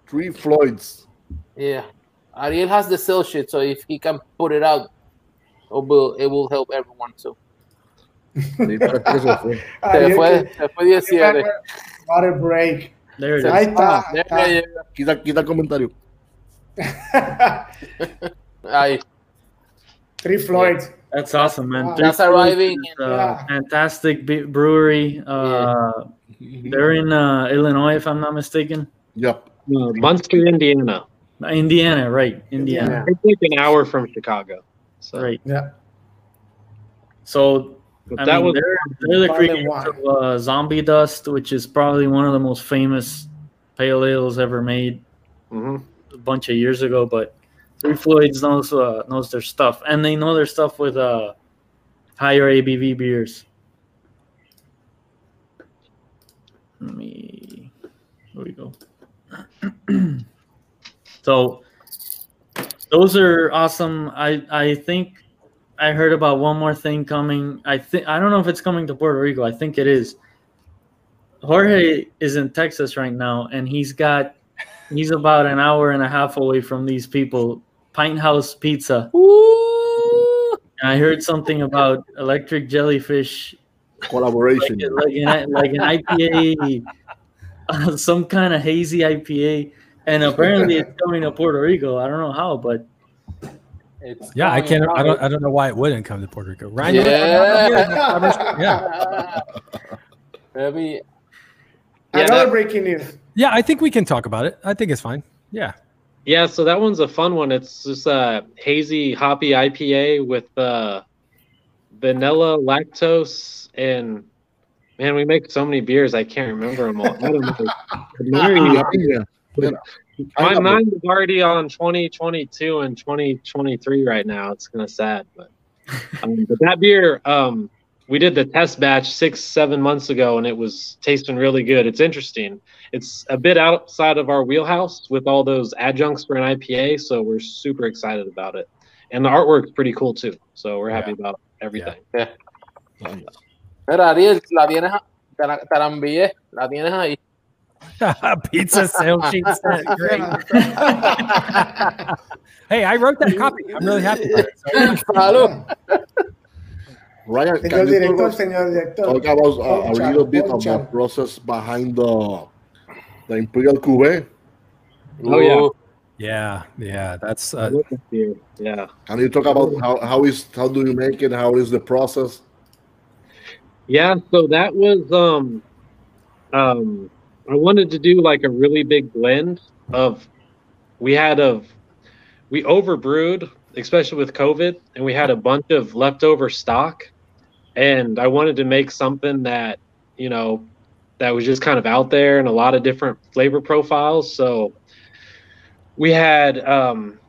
Three Floyds. Yeah, Ariel has the sell sheet, so if he can put it out, it will it will help everyone too. Ni para que se fue. Se fue, que- se fue 17. Remember, Water break. there it Ahí is. está. There está. you. Quita, quita el comentario. Ahí. Three Floyds. That's awesome, man. Wow. That's arriving is in- a Yeah. fantastic brewery. Uh, They're in uh, Illinois, if I'm not mistaken. Yep. uh, Munster, Indiana. Indiana, right? Indiana, It's like an hour from Chicago. So right? Yeah. So but I that mean, was they're, they're the creators of uh, Zombie Dust, which is probably one of the most famous pale ales ever made mhm. a bunch of years ago. But Three Floyds knows uh, knows their stuff, and they know their stuff with uh, higher ABV beers. Let me. Here we go. so those are awesome. I I think I heard about one more thing coming. I think I don't know if it's coming to Puerto Rico. I think it is. Jorge is in Texas right now, and he's got he's about an hour and a half away from these people. Pint House Pizza. And I heard something about electric jellyfish, Collaboration. like, an, like an IPA, uh, some kind of hazy IPA, and apparently it's coming to Puerto Rico. I don't know how, but It's Yeah, I can't. I don't. I don't know why it wouldn't come to Puerto Rico. Ryan, you wanna- Yeah. yeah, Maybe Yeah, Another that- breaking news. yeah. I think we can talk about it. I think it's fine. Yeah. Yeah, so that one's a fun one. It's just a hazy hoppy IPA with uh, vanilla, lactose, and man, we make so many beers I can't remember them all. I don't know. Piña, piña. My Pineapple. mind is already on 2022 and 2023 right now. It's kind of sad, but um, but that beer, um, we did the test batch six, seven months ago, and it was tasting really good. It's interesting. It's a bit outside of our wheelhouse with all those adjuncts for an IPA, so we're super excited about it. And the artwork's pretty cool too, so we're happy about everything. Mira, Ariel, la tienes, te la, te la envié, la tienes ahí. Pizza sales sheet set. Great. hey, I wrote that copy. I'm really happy. With it. So, Salud. Ryan, Señor can you director, talk, señor director. talk about uh, a little bit of the process behind the the Imperial Cuvée? Oh, yeah. Yeah, yeah. That's uh, love this beer. Yeah. Can you talk about how, how is how do you make it? How is the process? Yeah, so that was um um I wanted to do like a really big blend of we had of we overbrewed, especially with COVID, and we had a bunch of leftover stock. And I wanted to make something that, you know, that was just kind of out there and a lot of different flavor profiles. So we had um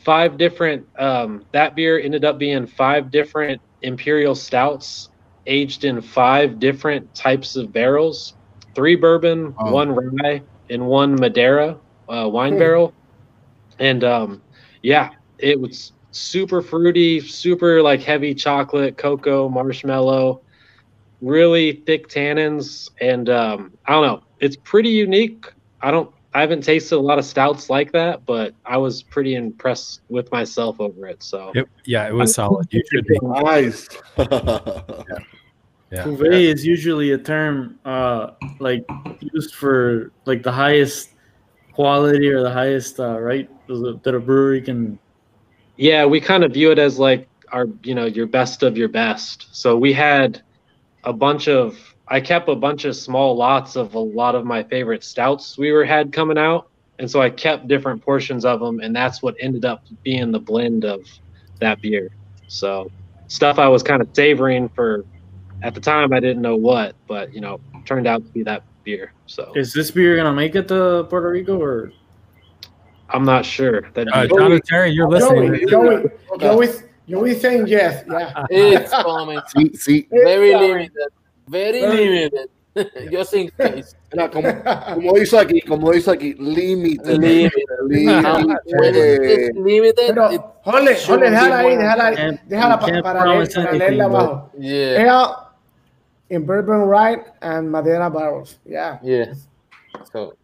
five different um that beer ended up being five different imperial stouts aged in five different types of barrels three bourbon Oh. one rye and one madeira uh, wine Hmm. barrel and um yeah it was super fruity super like heavy chocolate cocoa marshmallow really thick tannins and um i don't know it's pretty unique i don't i haven't tasted a lot of stouts like that but i was pretty impressed with myself over it so it, yeah, it was solid. You should be. Nice. Yeah. Cuvée is usually a term uh, like used for like the highest quality or the highest uh, right that a brewery can. Yeah, we kind of view it as like our, you know, your best of your best. So we had a bunch of I kept a bunch of small lots of a lot of my favorite stouts we were had coming out. And so I kept different portions of them and that's what ended up being the blend of that beer. So stuff I was kind of savoring for at the time I didn't know what, but you know, turned out to be that beer. So Is this beer gonna make it to Puerto Rico or? I'm not sure. That Uh, John and Terry, you're listening. Joey, Joey, Joey, Joey saying yes. Yeah. it's coming. Sí, sí. Very It's limited. Very limited. Just in case. Mira, como, como dice aquí, como dice aquí, límite. Limited. When limited, Pero, it- jole, should jole, déjala ahí, déjala ahí. Déjala you para, leer, para leerla but- abajo. yeah. Ale in bourbon rye and Madeira barrels. Yeah. Yeah. So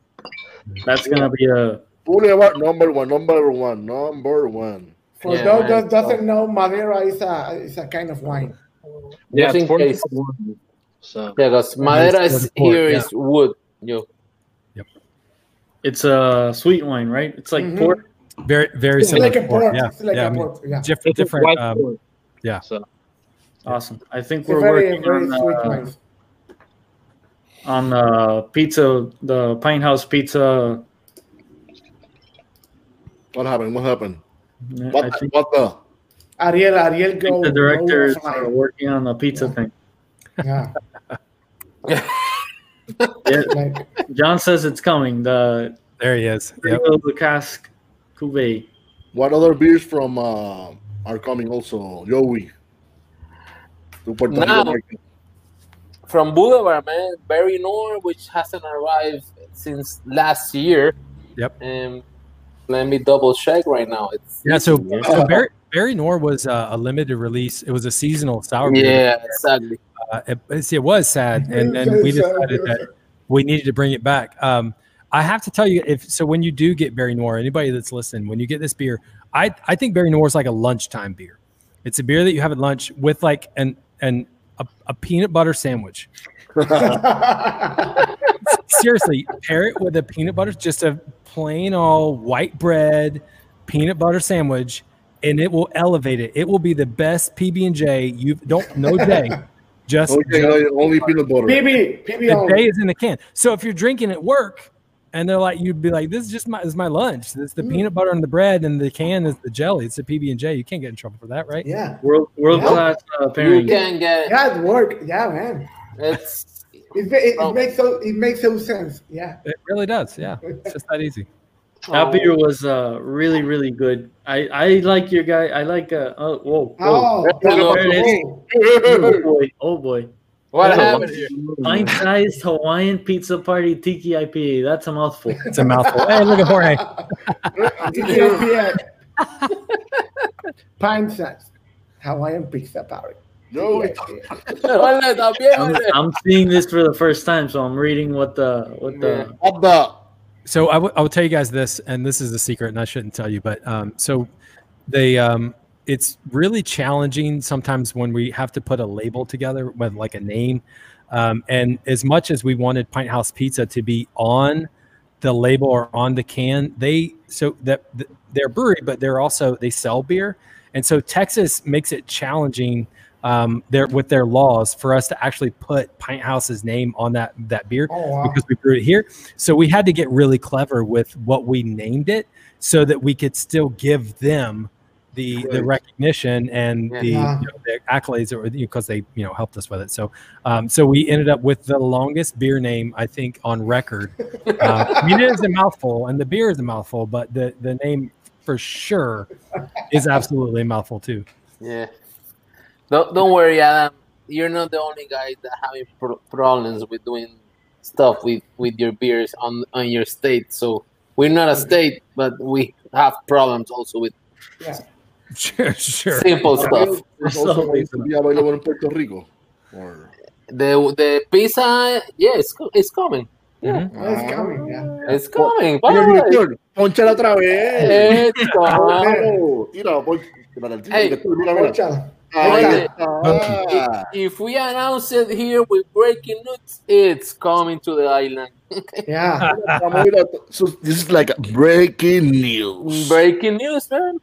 That's gonna be a Boulevard number one, number one, number one. For Yeah, those that doesn't know, Madeira is a is a kind of wine. yeah, just it's in case. So Yeah, because Madera it's is for here yeah. is wood. Yo. it's a sweet wine, right? It's like Mhm. port. Very, very It's similar. like a to port. port. Yeah, It's like yeah. I a mean, port. Yeah. different, different. Um, port. yeah. So Awesome. I think It's we're very working very on, sweet uh, wine. on the pizza, the Pint House Pizza. What happened? What happened? I What, think, what the? Ariel, Ariel, I go. think the directors go are working on the pizza thing. Yeah. Yeah, Like, John says it's coming. The there he is. Yep. the cask cuvee. What other beers from uh, are coming also? Joey. To Puerto Now. market. From Boulevard, man, Berry Noir, which hasn't arrived since last year. Yep. Um, let me double check right now. It's Yeah. So, so Barry, Berry Noir was uh, a limited release. It was a seasonal sour beer. yeah, exactly. Uh, it, it was sad, and then we decided that we needed to bring it back. Um, I have to tell you, if so, when you do get Berry Noir, anybody that's listening, when you get this beer, I I think Berry Noir is like a lunchtime beer. It's a beer that you have at lunch with like an an a, a peanut butter sandwich. Seriously, pair it with a peanut butter, just a plain all white bread peanut butter sandwich, and it will elevate it. It will be the best PB and J. You don't no J, just Okay, only- only peanut butter. PB, PB the only. J is in the can. So if you're drinking at work, and they're like, you'd be like, this is just my this is my lunch. It's the peanut butter and the bread, and the can is the jelly. It's a PB and J. You can't get in trouble for that, right? Yeah. World world class uh, You pairing. can get it. Yeah, it work. Yeah, man. it's It, it, Oh. it makes so it makes so sense. Yeah. It really does. Yeah, it's just that easy. That beer was uh, really really good. I I like your guy. I like uh oh whoa, whoa. Oh, There it is. oh. oh boy oh boy. What happened here? Pint sized Hawaiian pizza party tiki IPA. That's a mouthful. It's a mouthful. hey, look at Jorge. TGIPA. Pine size. Hawaiian pizza party. Yo, Hola, también, I'm. I'm seeing this for the first time, so I'm reading what the what the what the? So I, w- I will tell you guys this, and this is a secret, and I shouldn't tell you, but um, so they um, it's really challenging sometimes when we have to put a label together with like a name. Um, and as much as we wanted Pint House Pizza to be on the label or on the can, they so that th- they're brewery, but they're also they sell beer, and so Texas makes it challenging um, there with their laws for us to actually put Pint House's name on that that beer Oh wow. because we brewed it here. So we had to get really clever with what we named it so that we could still give them the the recognition and Yeah. the, Yeah. you know, the accolades or because they you know helped us with it. So um, so we ended up with the longest beer name I think on record. Uh, I mean it is a mouthful and the beer is a mouthful, but the the name for sure is absolutely a mouthful too. Yeah. Don't don't worry, Adam. You're not the only guy that having pro- problems with doing stuff with with your beers on on your state. So we're not a state, but we have problems also with Yeah. Sure, sure. simple stuff. It's also going to be available in Puerto Rico. Or, The the pizza, yeah, it's it's coming. Yeah, mm-hmm. Oh, it's coming. Yeah. it's coming. Mira, bye. Pónchala otra vez. It's coming. Vamos. Mira, pon- espérate, Hey. director, mira, mira. Pónchala. Ahí Oye. está. If we announce it here with breaking news, it's coming to the island. Yeah. So this is like breaking news. Breaking news, man.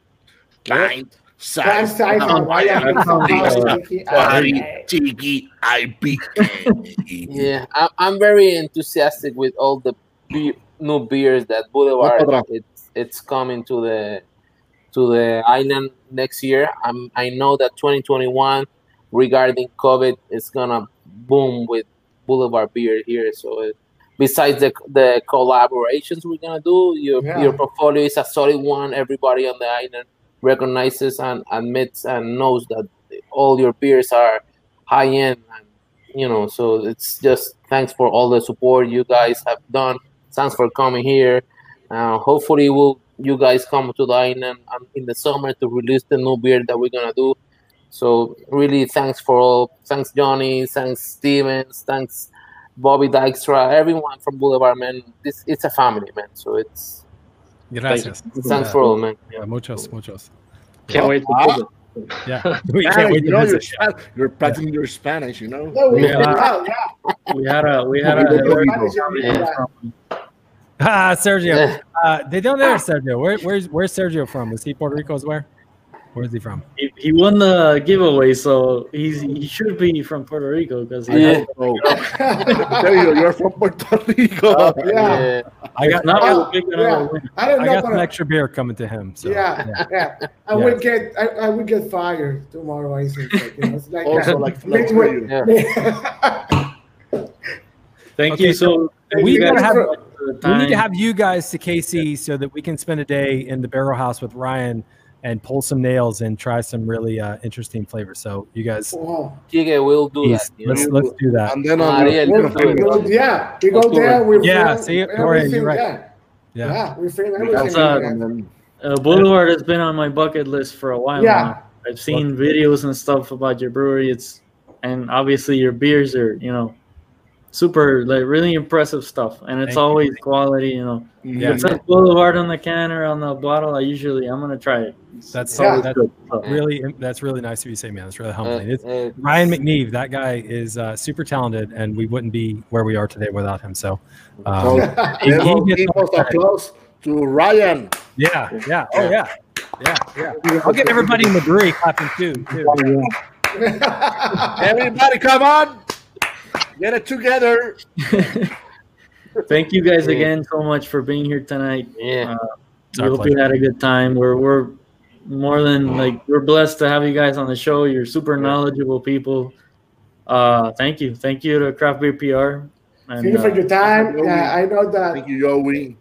Pint size size Hawaiian Hawaiian pizza pizza party party. tiki IPA. Yeah, I'm, I'm very enthusiastic with all the be- new beers that Boulevard Otra. it's it's coming to the to the island next year. I'm I know that 2021 regarding COVID is gonna boom with Boulevard beer here. So it, besides the the collaborations we're gonna do, your Yeah. your portfolio is a solid one. Everybody on the island recognizes and admits and knows that all your beers are high end and you know so it's just thanks for all the support you guys have done. Thanks for coming here. Uh, hopefully will you guys come to the island in the summer to release the new beer that we're gonna do. So really thanks for all thanks johnny thanks stevens thanks bobby dykstra everyone from boulevard man. This it's a family man. So it's Gracias. thanks for all man Yeah, muchos, muchos. Can't wait to Ah. visit. Yeah, we can't Spanish, wait you to know, you're, you're practicing your Spanish, you know? No, we, Yeah. yeah. yeah. we had a we had Yeah. a Yeah. Ah, Sergio. Yeah. Uh, they don't know Sergio. Where, where's where's Sergio from? Is he Puerto Rico's where? Where's he from? he, he won the giveaway, so he's he should be from Puerto Rico because Yeah. Oh, Sergio, you're from Puerto Rico. Yeah. yeah I got, not I Yeah. big Yeah. I don't I know. got some but- extra beer coming to him. So yeah, yeah. I Yeah. would get, I, I would get fired tomorrow. I think. Like, you know, it's like Also, uh, like, like midway- you. yeah Thank Okay, you so. thank we you gotta have- so much for the we need to have you guys to KC so that we can spend a day in the barrel house with Ryan and pull some nails and try some really uh, interesting flavors. So you guys, Wow. Chique, we'll do please, that let's know? let's do that. And then on Ariel, the, we'll We do go- yeah, we go October. there with Yeah, see it, you're right. yeah. Yeah. Yeah, we film That's, everything. uh, in Uh, Boulevard has been on my bucket list for a while Yeah. now. I've seen videos and stuff about your brewery. It's and obviously your beers are you know super like really impressive stuff, and it's Thank you. always quality. You know, Yeah. if it says Boulevard on the can or on the bottle, I usually I'm gonna try it. That's it's always that's good. So, really that's really nice of you to say, man. That's really Uh, humbling. It's, uh, Ryan McNeve, that guy is uh, super talented, and we wouldn't be where we are today without him. So, so um, he- he give gets give all us the credit. applause to Ryan. yeah, yeah, oh yeah, yeah, yeah. I'll get everybody in the brewery clapping too. too. Everybody, come on, get it together. Thank you guys again so much for being here tonight. yeah. Uh, we hope pleasure. you had a good time. We're we're more than like we're blessed to have you guys on the show. You're super knowledgeable people. Uh, thank you, thank you to Craft Beer PR. And, Thank you for uh, your time. Yeah, I know that. Thank you, Joey.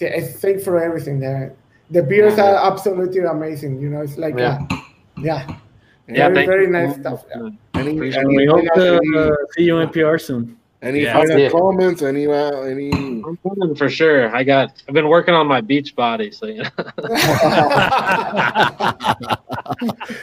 Yeah, Thank for everything there. The beers are absolutely amazing. You know, it's like, Yeah. uh, yeah, Yeah, very, very nice stuff. Yeah. Any, and any, we hope to uh, see you in PR soon. any Yeah. final comments? Any, uh, any? I'm for sure. I got. I've been working on my beach body, so you know.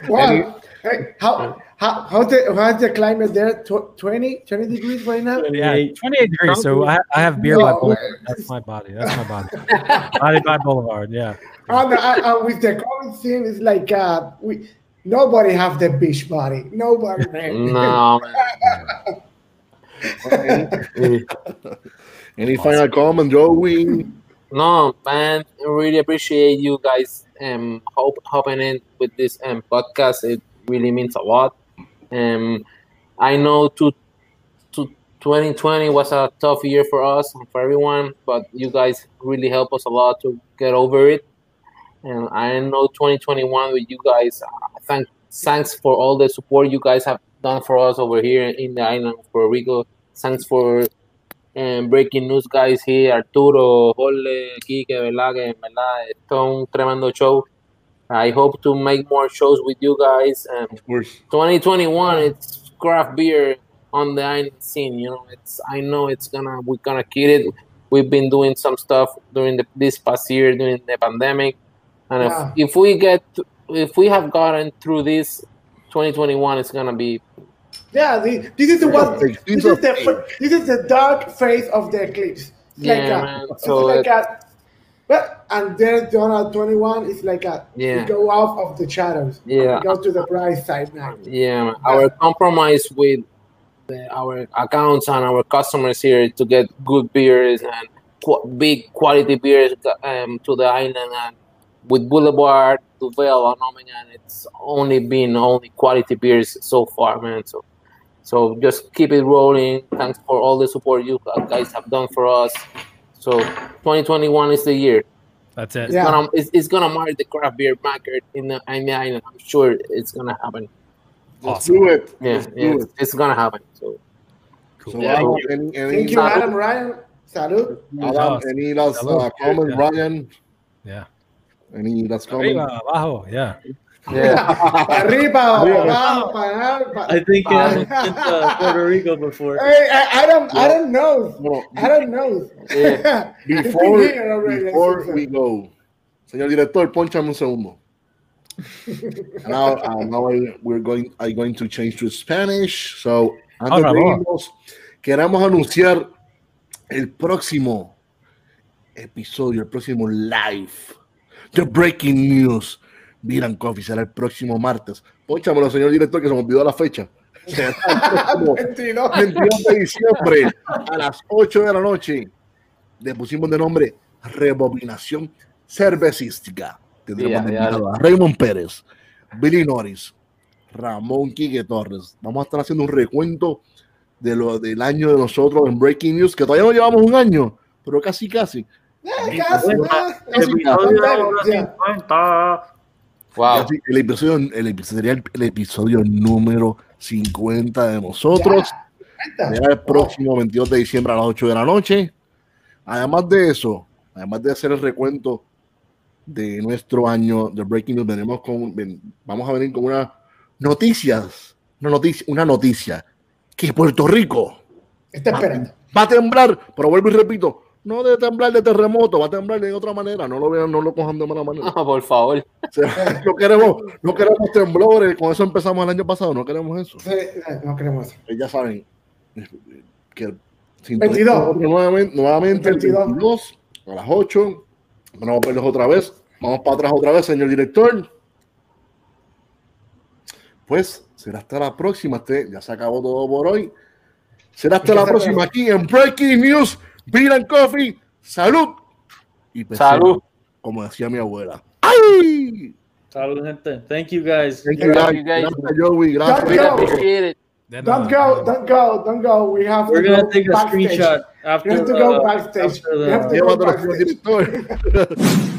Wow. Hey, how, how, how's the, how's the climate there? Tw- 20, 20 degrees right now? Yeah, 28. 28 degrees. So I, I have beer by No. Boulevard. That's my body. That's my body. body by Boulevard. Yeah. And, uh, uh, with the COVID thing, it's like uh, we nobody have the beach body. Nobody. No, man. any, any final comment, Joey? No, man, really appreciate you guys um hop, hopping in with this um podcast. It really means a lot. Um, I know to, to 2020 was a tough year for us and for everyone, but you guys really helped us a lot to get over it. And I know 2021 with you guys. Thank thanks for all the support you guys have done for us over here in the island of Puerto Rico. Thanks for um, breaking news guys here, Arturo, Jorge, Kike, ¿verdad? Que en verdad esto es un tremendo show. I hope to make more shows with you guys. Um, Of course. 2021, it's craft beer on the island scene. You know, it's I know it's gonna we're gonna kill it. We've been doing some stuff during the, this past year during the pandemic, and Yeah. if, if we get if we have gotten through this, 2021 is gonna be Yeah, the, this is the one. This is the this is the dark phase of the eclipse. It's like Yeah, a, man. So like a, but and then Donald twenty one is like a Yeah. we go out of the shadows. Yeah. go to the bright side now. Yeah, man. our compromise with the, our accounts and our customers here to get good beers and qu- big quality beers um, to the island and with Boulevard, Duvel, and Ommegang, it's only been only quality beers so far, man. So, so just keep it rolling. Thanks for all the support you guys have done for us. So, 2021 is the year. That's it. Yeah. Gonna, it's, it's gonna mark the craft beer market in the, in the island. I'm sure it's gonna happen. Let's do it. Yeah, Let's yeah do it's, it. it's gonna happen. So So, Yeah. Adam, any, any, Thank you, Adam Ryan. Salud. Adam, any last uh, comment, Ryan? Yeah. Any last comment? Arriba, abajo. Yeah. yeah, Arriba, abajo, para- I think. I haven't been to Puerto Rico before. Hey, I, I don't, I don't know. Bueno, I don't know. Yeah. Before, before we go, señor director, ponchame un segundo. now, uh, now I, we're going, I'm going to change to Spanish. So, antes de irnos, queremos anunciar el próximo episodio, el próximo live de Breaking News. Miran Coffee será el próximo martes. Pónchamelo, señor director, que se me olvidó la fecha. Será el próximo 22. 22 de diciembre a las 8 de la noche. Le pusimos de nombre Rebobinación Cervecística. Tendremos ya. invitado a Raymond Pérez, Billy Norris, Ramón Quique Torres. Vamos a estar haciendo un recuento de lo del año de nosotros en Breaking News, que todavía no llevamos un año, pero casi, casi. Eh, casi, Episodio Yeah. 50. wow. El episodio, el episodio, sería el, el episodio número 50 de nosotros. Será el próximo 22 de diciembre a las 8 de la noche. Además de eso, además de hacer el recuento de nuestro año de Breaking News, venimos con, ven- vamos a venir con una noticias, una noticia, una noticia que Puerto Rico Está esperando. va a temblar, pero vuelvo y repito, no de temblar de terremoto, va a temblar de otra manera. No lo vean, no lo cojan de mala manera. No, por favor. O sea, no queremos, no queremos temblores. Con eso empezamos el año pasado. No queremos eso. Sí, eh, no queremos eso. Eh, Ya saben que 22. nuevamente, nuevamente el 22. 22 a las 8. Vamos a verlos otra vez. Vamos para atrás otra vez, señor director. Pues será hasta la próxima. Este, ya se acabó todo por hoy. Será hasta ¿Y qué la próxima aquí en Breaking News, Beer and Coffee. Salud y pesar, Salud. como decía mi abuela. ¡Ay! Salud, gente. Thank you guys. Thank you, Thank guys. you. Gracias, Joey. Gracias. Go. Don't go, don't go, don't go. We have We're to gonna go take a backstage. screenshot after We have to the, go backstage. after We have to señor director.